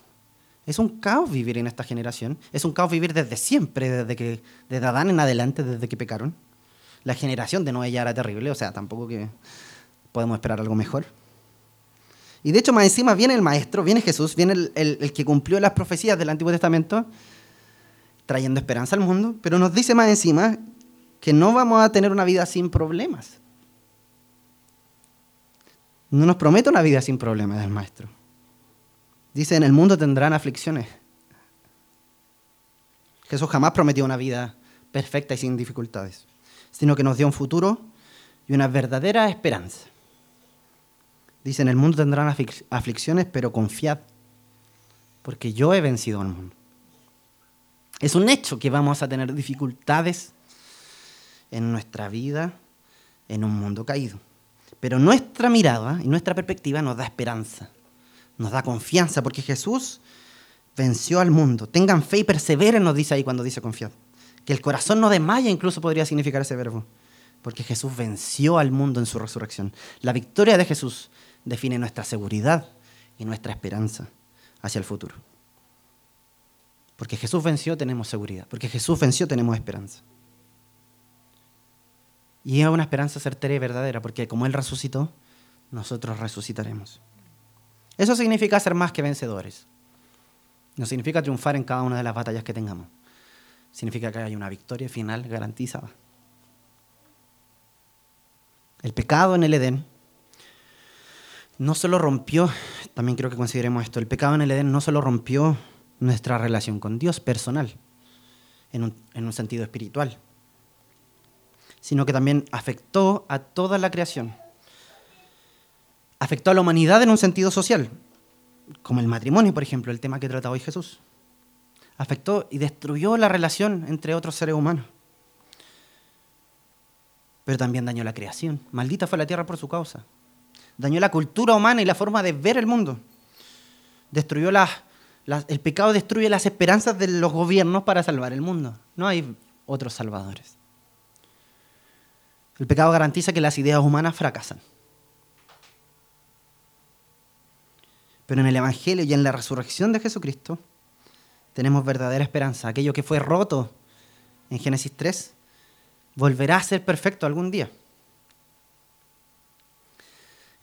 Es un caos vivir en esta generación. Es un caos vivir desde siempre, desde que desde Adán en adelante, desde que pecaron. La generación de Noé ya era terrible, o sea, tampoco que podemos esperar algo mejor. Y de hecho, más encima viene el Maestro, viene Jesús, viene el, el que cumplió las profecías del Antiguo Testamento, trayendo esperanza al mundo, pero nos dice más encima que no vamos a tener una vida sin problemas. No nos promete una vida sin problemas el Maestro. Dice, en el mundo tendrán aflicciones. Jesús jamás prometió una vida perfecta y sin dificultades, sino que nos dio un futuro y una verdadera esperanza. Dice, en el mundo tendrán aflicciones, pero confiad, porque yo he vencido al mundo. Es un hecho que vamos a tener dificultades en nuestra vida en un mundo caído. Pero nuestra mirada y nuestra perspectiva nos da esperanza, nos da confianza, porque Jesús venció al mundo. Tengan fe y perseveren, nos dice ahí cuando dice confiad. Que el corazón no desmaya, incluso podría significar ese verbo. porque Jesús venció al mundo en su resurrección. La victoria de Jesús define nuestra seguridad y nuestra esperanza hacia el futuro. Porque Jesús venció tenemos seguridad, porque Jesús venció tenemos esperanza. Y es una esperanza certera y verdadera, porque como Él resucitó, nosotros resucitaremos. Eso significa ser más que vencedores. No significa triunfar en cada una de las batallas que tengamos. Significa que hay una victoria final garantizada. El pecado en el Edén no solo rompió, también quiero que consideremos esto, el pecado en el Edén no solo rompió nuestra relación con Dios personal, en un, en un sentido espiritual, sino que también afectó a toda la creación. Afectó a la humanidad en un sentido social, como el matrimonio, por ejemplo, el tema que trata hoy Jesús. Afectó y destruyó la relación entre otros seres humanos. Pero también dañó la creación. Maldita fue la tierra por su causa. Dañó la cultura humana y la forma de ver el mundo. Destruyó las, el pecado destruye las esperanzas de los gobiernos para salvar el mundo. No hay otros salvadores. El pecado garantiza que las ideas humanas fracasan. Pero en el Evangelio y en la resurrección de Jesucristo tenemos verdadera esperanza. Aquello que fue roto en Génesis 3 volverá a ser perfecto algún día.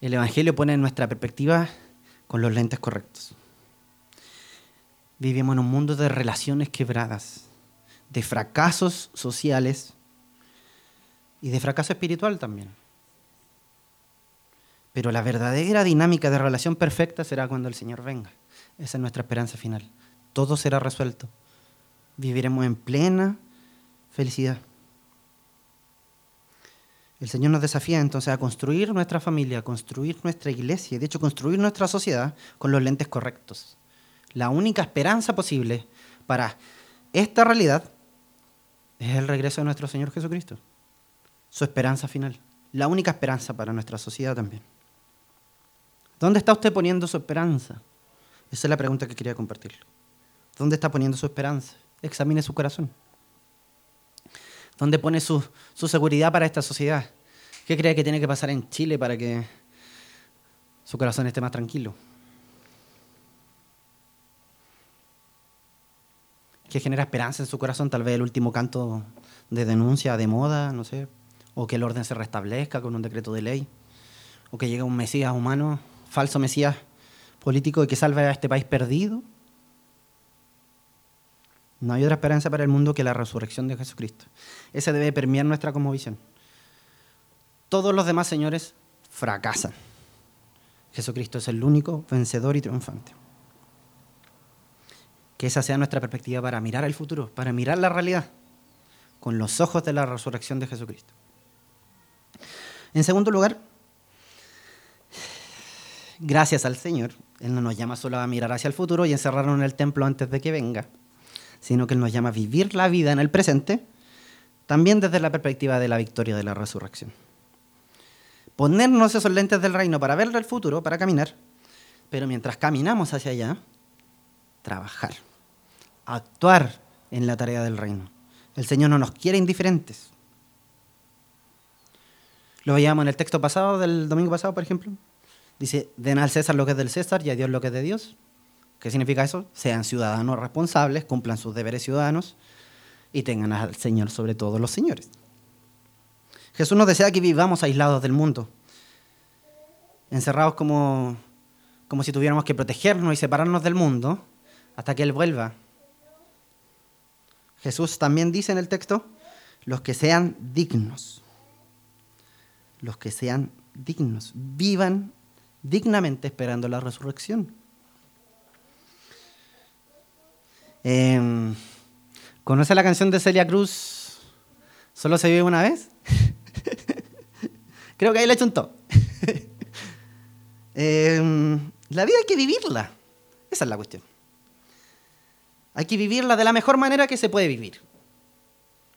El Evangelio pone nuestra perspectiva con los lentes correctos. Vivimos en un mundo de relaciones quebradas, de fracasos sociales y de fracaso espiritual también. Pero la verdadera dinámica de relación perfecta será cuando el Señor venga. Esa es nuestra esperanza final. Todo será resuelto. Viviremos en plena felicidad. El Señor nos desafía entonces a construir nuestra familia, a construir nuestra iglesia de hecho construir nuestra sociedad con los lentes correctos. La única esperanza posible para esta realidad es el regreso de nuestro Señor Jesucristo. Su esperanza final. La única esperanza para nuestra sociedad también. ¿Dónde está usted poniendo su esperanza? Esa es la pregunta que quería compartir. ¿Dónde está poniendo su esperanza? Examine su corazón. ¿Dónde pone su, su seguridad para esta sociedad? ¿Qué cree que tiene que pasar en Chile para que su corazón esté más tranquilo? ¿Qué genera esperanza en su corazón? Tal vez el último canto de denuncia de moda, no sé, o que el orden se restablezca con un decreto de ley, o que llegue un Mesías humano falso Mesías político y que salve a este país perdido. No hay otra esperanza para el mundo que la resurrección de Jesucristo. Ese debe permear nuestra visión. Todos los demás señores fracasan. Jesucristo es el único vencedor y triunfante. Que esa sea nuestra perspectiva para mirar el futuro, para mirar la realidad, con los ojos de la resurrección de Jesucristo. En segundo lugar, gracias al Señor, Él no nos llama solo a mirar hacia el futuro y encerrarnos en el templo antes de que venga, sino que Él nos llama a vivir la vida en el presente, también desde la perspectiva de la victoria de la resurrección. Ponernos esos lentes del reino para ver el futuro, para caminar, pero mientras caminamos hacia allá, trabajar, actuar en la tarea del reino. El Señor no nos quiere indiferentes. Lo veíamos en el texto pasado, del domingo pasado, por ejemplo. Dice, den al César lo que es del César y a Dios lo que es de Dios. ¿Qué significa eso? Sean ciudadanos responsables, cumplan sus deberes ciudadanos y tengan al Señor sobre todos los señores. Jesús nos desea que vivamos aislados del mundo, encerrados como, como si tuviéramos que protegernos y separarnos del mundo hasta que Él vuelva. Jesús también dice en el texto, los que sean dignos, los que sean dignos, vivan dignamente esperando la resurrección. Em, ¿Conoce la canción de Celia Cruz? ¿Solo se vive una vez? Creo que ahí un top. Em, la vida hay que vivirla. Esa es la cuestión. Hay que vivirla de la mejor manera que se puede vivir.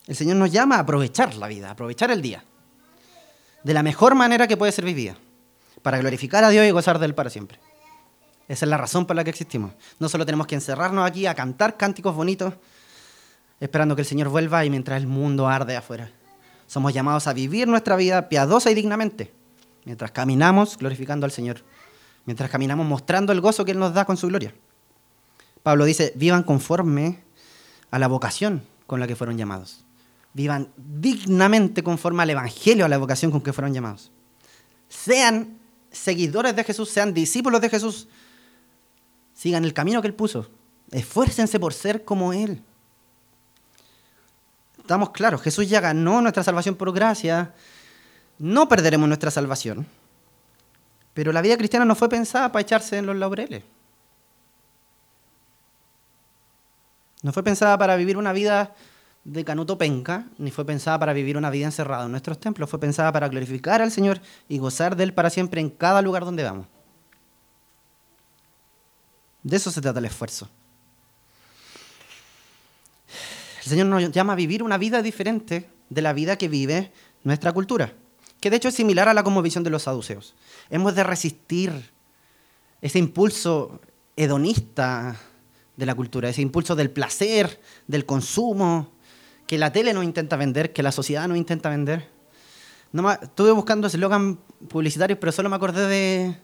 El Señor nos llama a aprovechar la vida, a aprovechar el día. De la mejor manera que puede ser vivida para glorificar a Dios y gozar de Él para siempre. Esa es la razón por la que existimos. No solo tenemos que encerrarnos aquí a cantar cánticos bonitos, esperando que el Señor vuelva y mientras el mundo arde afuera. Somos llamados a vivir nuestra vida piadosa y dignamente, mientras caminamos glorificando al Señor, mientras caminamos mostrando el gozo que Él nos da con su gloria. Pablo dice, vivan conforme a la vocación con la que fueron llamados. Vivan dignamente conforme al Evangelio, a la vocación con que fueron llamados. Sean seguidores de Jesús, sean discípulos de Jesús. Sigan el camino que Él puso. Esfuércense por ser como Él. Estamos claros, Jesús ya ganó nuestra salvación por gracia. No perderemos nuestra salvación. Pero la vida cristiana no fue pensada para echarse en los laureles. No fue pensada para vivir una vida de canuto penca, ni fue pensada para vivir una vida encerrada en nuestros templos. Fue pensada para glorificar al Señor y gozar de Él para siempre en cada lugar donde vamos. De eso se trata el esfuerzo. El Señor nos llama a vivir una vida diferente de la vida que vive nuestra cultura, que de hecho es similar a la visión de los saduceos. Hemos de resistir ese impulso hedonista de la cultura, ese impulso del placer, del consumo, que la tele nos intenta vender, que la sociedad nos intenta vender. No estuve buscando eslogan publicitarios, pero solo me acordé de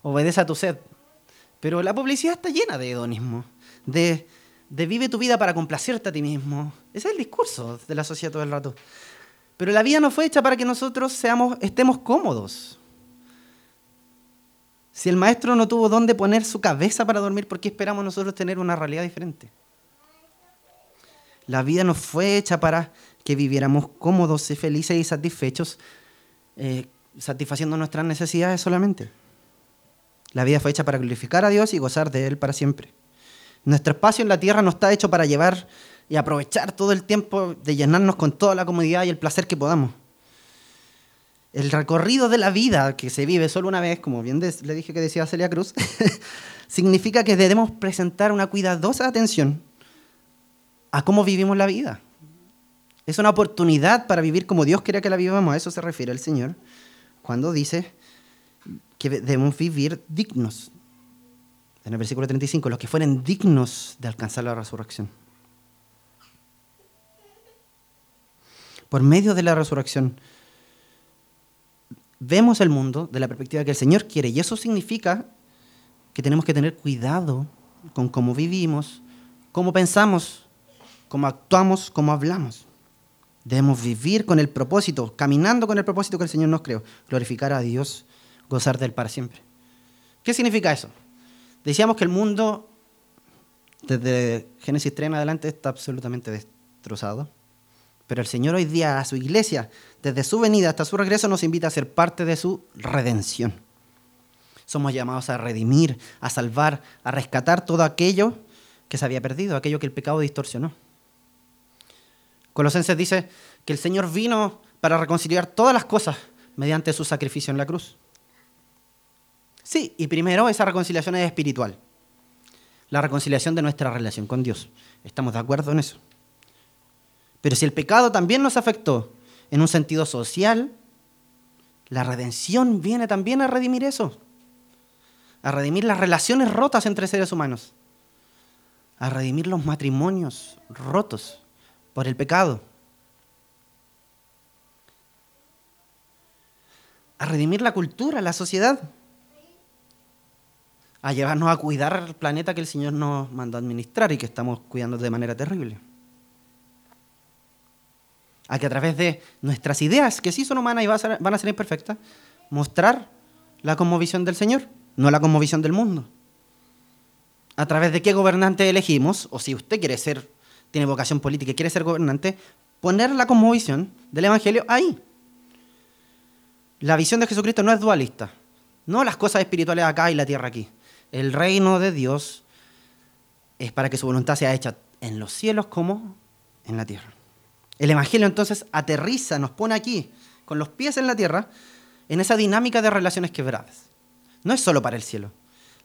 obedece a tu sed. Pero la publicidad está llena de hedonismo, de, de vive tu vida para complacerte a ti mismo. Ese es el discurso de la sociedad todo el rato. Pero la vida no fue hecha para que nosotros seamos, estemos cómodos. Si el maestro no tuvo dónde poner su cabeza para dormir, ¿por qué esperamos nosotros tener una realidad diferente? La vida no fue hecha para que viviéramos cómodos y felices y satisfechos, eh, satisfaciendo nuestras necesidades solamente. La vida fue hecha para glorificar a Dios y gozar de Él para siempre. Nuestro espacio en la tierra no está hecho para llevar y aprovechar todo el tiempo de llenarnos con toda la comodidad y el placer que podamos el recorrido de la vida que se vive solo una vez, como bien le dije que decía Celia Cruz, significa que debemos presentar una cuidadosa atención a cómo vivimos la vida. Es una oportunidad para vivir como Dios quiere que la vivamos. A eso se refiere el Señor cuando dice que debemos vivir dignos. En el versículo 35, los que fueren dignos de alcanzar la resurrección. Por medio de la resurrección, vemos el mundo de la perspectiva que el Señor quiere. Y eso significa que tenemos que tener cuidado con cómo vivimos, cómo pensamos, cómo actuamos, cómo hablamos. Debemos vivir con el propósito, caminando con el propósito que el Señor nos creó, glorificar a Dios, gozar de Él para siempre. ¿Qué significa eso? Decíamos que el mundo, desde Génesis 3 en adelante, está absolutamente destrozado. Pero el Señor hoy día a su iglesia, desde su venida hasta su regreso, nos invita a ser parte de su redención. Somos llamados a redimir, a salvar, a rescatar todo aquello que se había perdido, aquello que el pecado distorsionó. Colosenses dice que el Señor vino para reconciliar todas las cosas mediante su sacrificio en la cruz. Sí, y primero esa reconciliación es espiritual. La reconciliación de nuestra relación con Dios. ¿Estamos de acuerdo en eso? Pero si el pecado también nos afectó en un sentido social, la redención viene también a redimir eso, a redimir las relaciones rotas entre seres humanos, a redimir los matrimonios rotos por el pecado, a redimir la cultura, la sociedad, a llevarnos a cuidar el planeta que el Señor nos mandó a administrar y que estamos cuidando de manera terrible. A que a través de nuestras ideas, que sí son humanas y van a ser imperfectas, mostrar la conmovisión del Señor, no la conmovisión del mundo. A través de qué gobernante elegimos, o si usted quiere ser, tiene vocación política y quiere ser gobernante, poner la conmovisión del Evangelio ahí. La visión de Jesucristo no es dualista, no las cosas espirituales acá y la tierra aquí. El reino de Dios es para que su voluntad sea hecha en los cielos como en la tierra. El Evangelio entonces aterriza, nos pone aquí, con los pies en la tierra, en esa dinámica de relaciones quebradas. No es solo para el cielo.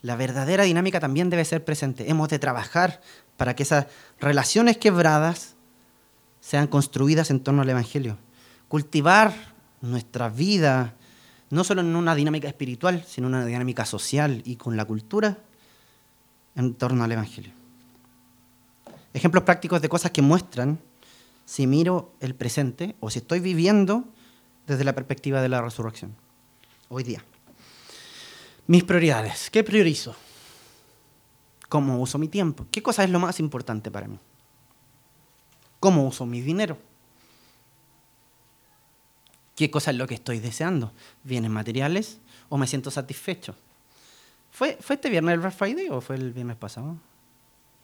La verdadera dinámica también debe ser presente. Hemos de trabajar para que esas relaciones quebradas sean construidas en torno al Evangelio. Cultivar nuestra vida, no solo en una dinámica espiritual, sino en una dinámica social y con la cultura en torno al Evangelio. Ejemplos prácticos de cosas que muestran si miro el presente o si estoy viviendo desde la perspectiva de la resurrección. Hoy día. Mis prioridades. ¿Qué priorizo? ¿Cómo uso mi tiempo? ¿Qué cosa es lo más importante para mí? ¿Cómo uso mi dinero? ¿Qué cosa es lo que estoy deseando? ¿Bienes materiales o me siento satisfecho? ¿Fue, ¿Fue este viernes el Black Friday o fue el viernes pasado?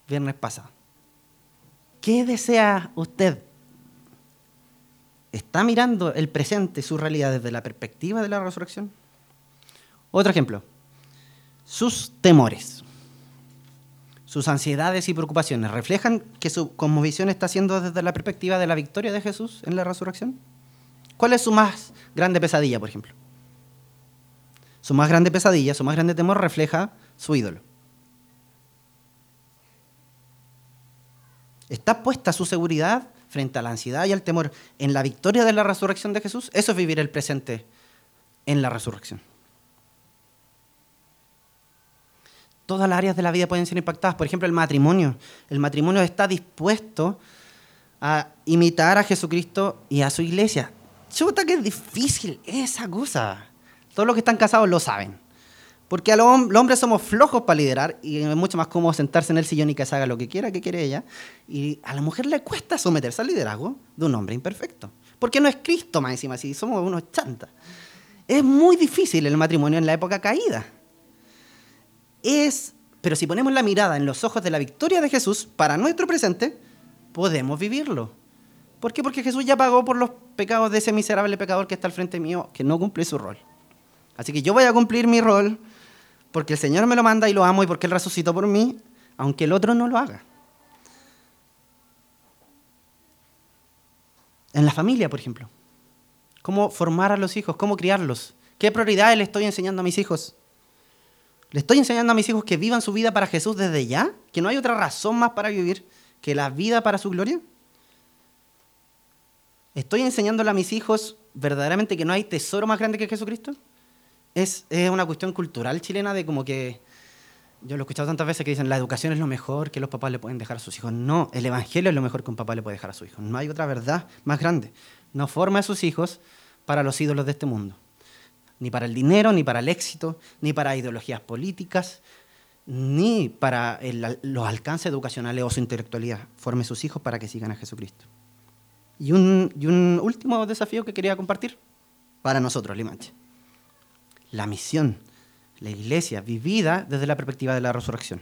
Viernes pasado. ¿Qué desea usted? ¿Está mirando el presente, su realidad desde la perspectiva de la resurrección? Otro ejemplo. Sus temores, sus ansiedades y preocupaciones, ¿reflejan que su cosmovisión está siendo desde la perspectiva de la victoria de Jesús en la resurrección? ¿Cuál es su más grande pesadilla, por ejemplo? Su más grande pesadilla, su más grande temor refleja su ídolo. ¿Está puesta su seguridad frente a la ansiedad y al temor en la victoria de la resurrección de Jesús? Eso es vivir el presente en la resurrección. Todas las áreas de la vida pueden ser impactadas. Por ejemplo, el matrimonio. El matrimonio está dispuesto a imitar a Jesucristo y a su iglesia. Chuta que difícil esa cosa. Todos los que están casados lo saben. Porque a los hombres somos flojos para liderar y es mucho más cómodo sentarse en el sillón y que se haga lo que quiera, que quiere ella. Y a la mujer le cuesta someterse al liderazgo de un hombre imperfecto. Porque no es Cristo más encima, si somos unos chantas. Es muy difícil el matrimonio en la época caída. Es, pero si ponemos la mirada en los ojos de la victoria de Jesús para nuestro presente, podemos vivirlo. ¿Por qué? Porque Jesús ya pagó por los pecados de ese miserable pecador que está al frente mío, que no cumple su rol. Así que yo voy a cumplir mi rol porque el Señor me lo manda y lo amo y porque Él resucitó por mí, aunque el otro no lo haga. En la familia, por ejemplo. ¿Cómo formar a los hijos? ¿Cómo criarlos? ¿Qué prioridades le estoy enseñando a mis hijos? ¿Le estoy enseñando a mis hijos que vivan su vida para Jesús desde ya? ¿Que no hay otra razón más para vivir que la vida para su gloria? ¿Estoy enseñándole a mis hijos verdaderamente que no hay tesoro más grande que Jesucristo? es, una cuestión cultural chilena de como que, yo lo he escuchado tantas veces que dicen, la educación es lo mejor que los papás le pueden dejar a sus hijos. No, el Evangelio es lo mejor que un papá le puede dejar a su hijo. No hay otra verdad más grande. No forma a sus hijos para los ídolos de este mundo. Ni para el dinero, ni para el éxito, ni para ideologías políticas, ni para los alcances educacionales o su intelectualidad. Forme sus hijos para que sigan a Jesucristo. Y un, y un último desafío que quería compartir para nosotros, Limanche la misión, la iglesia vivida desde la perspectiva de la resurrección.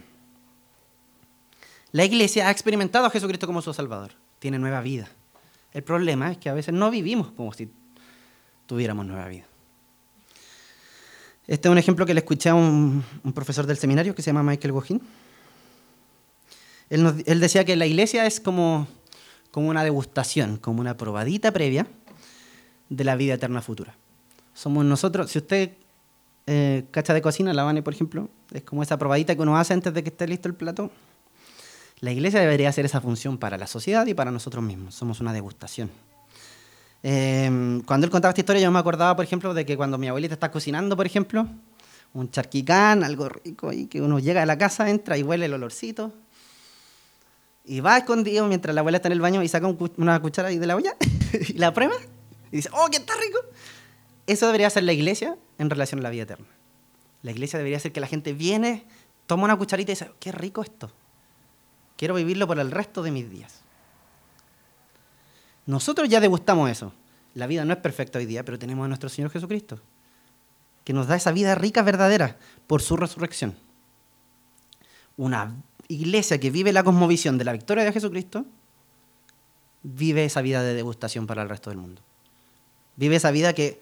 La iglesia ha experimentado a Jesucristo como su Salvador, tiene nueva vida. El problema es que a veces no vivimos como si tuviéramos nueva vida. Este es un ejemplo que le escuché a un, profesor del seminario que se llama Michael Gohin. Él, él, decía que la iglesia es como, como una degustación, como una probadita previa de la vida eterna futura. Somos nosotros, si usted eh, cacha de cocina, la Vane, por ejemplo, es como esa probadita que uno hace antes de que esté listo el plato. La iglesia debería hacer esa función para la sociedad y para nosotros mismos. Somos una degustación. Eh, cuando él contaba esta historia, yo me acordaba, por ejemplo, de que cuando mi abuelita está cocinando, por ejemplo, un charquicán, algo rico ahí, que uno llega a la casa, entra y huele el olorcito. Y va escondido mientras la abuela está en el baño y saca una cuchara de la olla y la prueba y dice, ¡oh, que está rico! Eso debería ser la iglesia en relación a la vida eterna. La iglesia debería ser que la gente viene, toma una cucharita y dice, qué rico esto. Quiero vivirlo por el resto de mis días. Nosotros ya degustamos eso. La vida no es perfecta hoy día, pero tenemos a nuestro Señor Jesucristo, que nos da esa vida rica, verdadera, por su resurrección. Una iglesia que vive la cosmovisión de la victoria de Jesucristo, vive esa vida de degustación para el resto del mundo. Vive esa vida que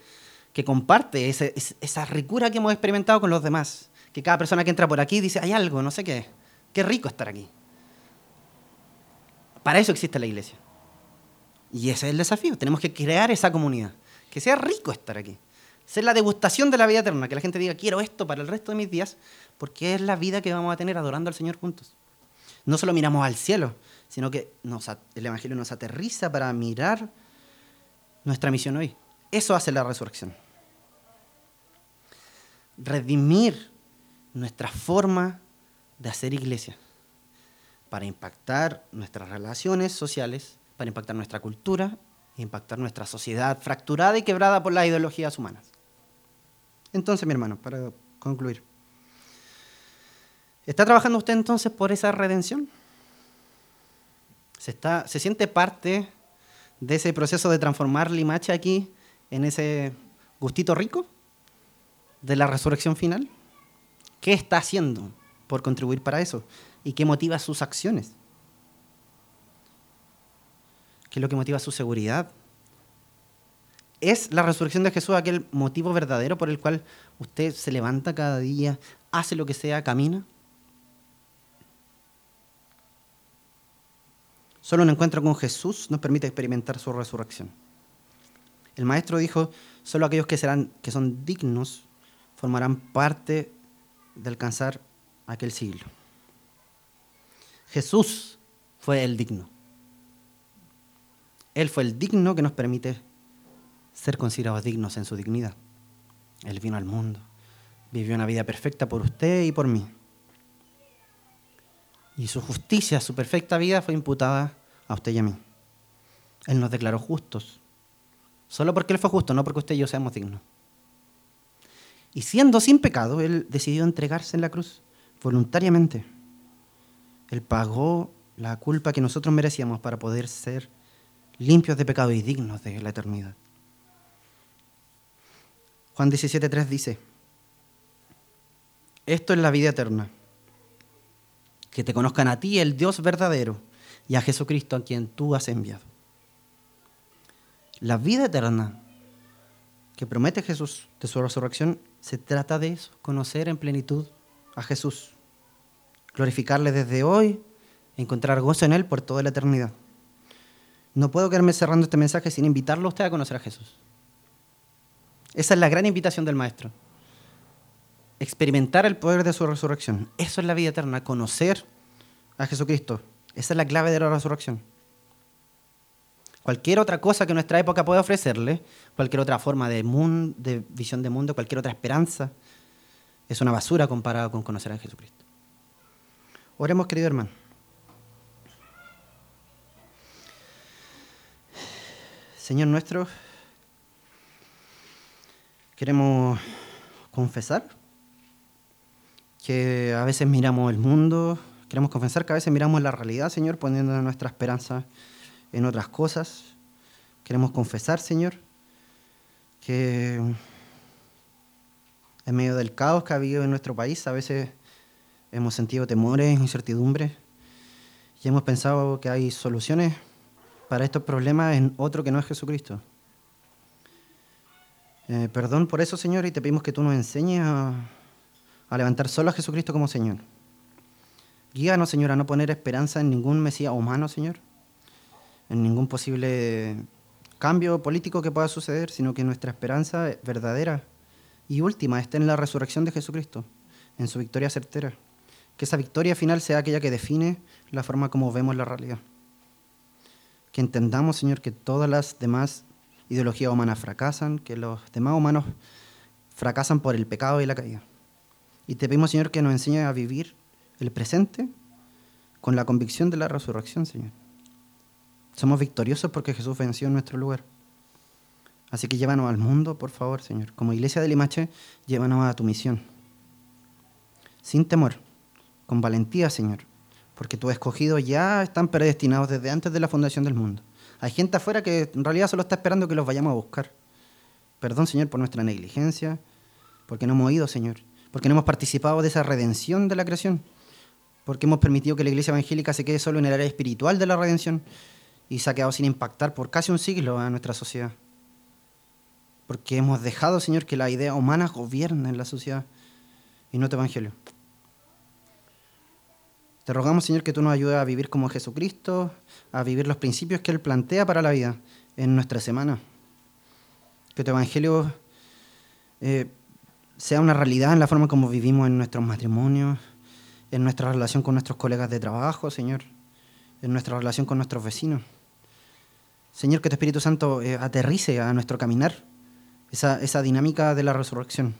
comparte esa ricura que hemos experimentado con los demás. Que cada persona que entra por aquí dice, hay algo, no sé qué. Qué rico estar aquí. Para eso existe la iglesia. Y ese es el desafío. Tenemos que crear esa comunidad. Que sea rico estar aquí. Ser la degustación de la vida eterna. Que la gente diga, quiero esto para el resto de mis días, porque es la vida que vamos a tener adorando al Señor juntos. No solo miramos al cielo, sino que el Evangelio nos aterriza para mirar nuestra misión hoy. Eso hace la resurrección redimir nuestra forma de hacer iglesia para impactar nuestras relaciones sociales para impactar nuestra cultura, impactar nuestra sociedad fracturada y quebrada por las ideologías humanas. Entonces, mi hermano, para concluir, ¿está trabajando usted entonces por esa redención? ¿Se, está, ¿Se siente parte de ese proceso de transformar Limache aquí en ese gustito rico de la resurrección final? ¿Qué está haciendo por contribuir para eso? ¿Y qué motiva sus acciones? ¿Qué es lo que motiva su seguridad? ¿Es la resurrección de Jesús aquel motivo verdadero por el cual usted se levanta cada día, hace lo que sea, camina? Solo un encuentro con Jesús nos permite experimentar su resurrección. El maestro dijo, solo aquellos que, serán, que son dignos formarán parte de alcanzar aquel siglo. Jesús fue el digno. Él fue el digno que nos permite ser considerados dignos en su dignidad. Él vino al mundo, vivió una vida perfecta por usted y por mí. Y su justicia, su perfecta vida fue imputada a usted y a mí. Él nos declaró justos. Solo porque Él fue justo, no porque usted y yo seamos dignos. Y siendo sin pecado, Él decidió entregarse en la cruz voluntariamente. Él pagó la culpa que nosotros merecíamos para poder ser limpios de pecado y dignos de la eternidad. Juan 17.3 dice, esto es la vida eterna, que te conozcan a ti, el Dios verdadero, y a Jesucristo a quien tú has enviado. La vida eterna que promete Jesús de su resurrección se trata de eso, conocer en plenitud a Jesús, glorificarle desde hoy, encontrar gozo en Él por toda la eternidad. No puedo quedarme cerrando este mensaje sin invitarlo a usted a conocer a Jesús. Esa es la gran invitación del Maestro. Experimentar el poder de su resurrección. Eso es la vida eterna, conocer a Jesucristo. Esa es la clave de la resurrección. Cualquier otra cosa que nuestra época pueda ofrecerle, cualquier otra forma de, de visión de mundo, cualquier otra esperanza, es una basura comparado con conocer a Jesucristo. Oremos, querido hermano. Señor nuestro, queremos confesar que a veces miramos el mundo, queremos confesar que a veces miramos la realidad, Señor, poniendo nuestra esperanza en otras cosas. Queremos confesar, Señor, que en medio del caos que ha habido en nuestro país, a veces hemos sentido temores, incertidumbres, y hemos pensado que hay soluciones para estos problemas en otro que no es Jesucristo. Eh, perdón por eso, Señor, y te pedimos que tú nos enseñes a, levantar solo a Jesucristo como Señor. Guíanos, Señor, a no poner esperanza en ningún Mesías humano, Señor, en ningún posible cambio político que pueda suceder, sino que nuestra esperanza verdadera y última esté en la resurrección de Jesucristo, en su victoria certera. Que esa victoria final sea aquella que define la forma como vemos la realidad. Que entendamos, Señor, que todas las demás ideologías humanas fracasan, que los demás humanos fracasan por el pecado y la caída. Y te pedimos, Señor, que nos enseñe a vivir el presente con la convicción de la resurrección, Señor. Somos victoriosos porque Jesús venció en nuestro lugar. Así que llévanos al mundo, por favor, Señor. Como iglesia de Limache, llévanos a tu misión. Sin temor, con valentía, Señor. Porque tus escogidos ya están predestinados desde antes de la fundación del mundo. Hay gente afuera que en realidad solo está esperando que los vayamos a buscar. Perdón, Señor, por nuestra negligencia, porque no hemos oído, Señor, porque no hemos participado de esa redención de la creación, porque hemos permitido que la iglesia evangélica se quede solo en el área espiritual de la redención y se ha quedado sin impactar por casi un siglo a nuestra sociedad. Porque hemos dejado, Señor, que la idea humana gobierna en la sociedad y no tu evangelio. Te rogamos, Señor, que tú nos ayudes a vivir como Jesucristo, a vivir los principios que Él plantea para la vida en nuestra semana. Que tu Evangelio eh, sea una realidad en la forma como vivimos en nuestros matrimonios, en nuestra relación con nuestros colegas de trabajo, Señor, en nuestra relación con nuestros vecinos. Señor, que tu Espíritu Santo eh, aterrice a nuestro caminar esa, esa dinámica de la resurrección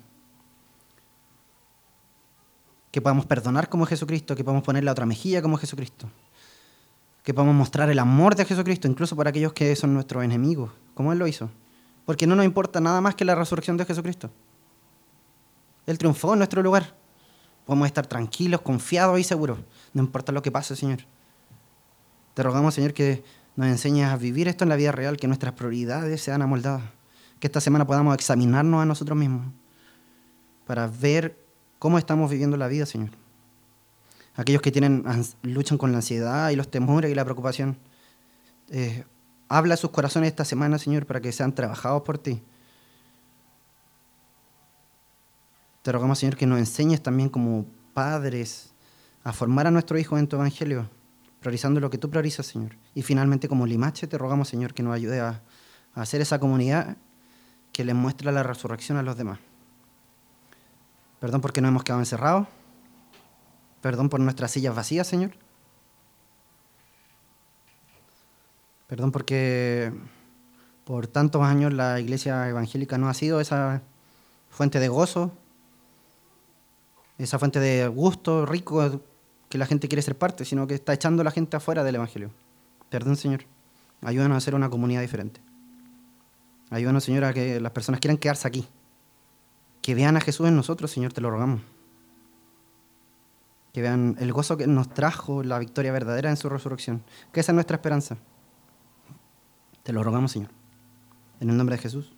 que podamos perdonar como Jesucristo, que podamos poner la otra mejilla como Jesucristo, que podamos mostrar el amor de Jesucristo, incluso para aquellos que son nuestros enemigos, como Él lo hizo. Porque no nos importa nada más que la resurrección de Jesucristo. Él triunfó en nuestro lugar. Podemos estar tranquilos, confiados y seguros. No importa lo que pase, Señor. Te rogamos, Señor, que nos enseñes a vivir esto en la vida real, que nuestras prioridades sean amoldadas. Que esta semana podamos examinarnos a nosotros mismos para ver cómo estamos viviendo la vida, Señor. Aquellos que tienen, luchan con la ansiedad y los temores y la preocupación, eh, habla a sus corazones esta semana, Señor, para que sean trabajados por ti. Te rogamos, Señor, que nos enseñes también como padres a formar a nuestros hijos en tu evangelio, priorizando lo que tú priorizas, Señor. Y finalmente, como limache, te rogamos, Señor, que nos ayude a, a hacer esa comunidad que les muestra la resurrección a los demás. Perdón porque nos hemos quedado encerrados. Perdón por nuestras sillas vacías, Señor. Perdón porque por tantos años la iglesia evangélica no ha sido esa fuente de gozo, esa fuente de gusto rico que la gente quiere ser parte, sino que está echando a la gente afuera del Evangelio. Perdón, Señor. Ayúdanos a hacer una comunidad diferente. Ayúdanos, Señor, a que las personas quieran quedarse aquí. Que vean a Jesús en nosotros, Señor, te lo rogamos. Que vean el gozo que nos trajo la victoria verdadera en su resurrección. Que esa es nuestra esperanza. Te lo rogamos, Señor. En el nombre de Jesús.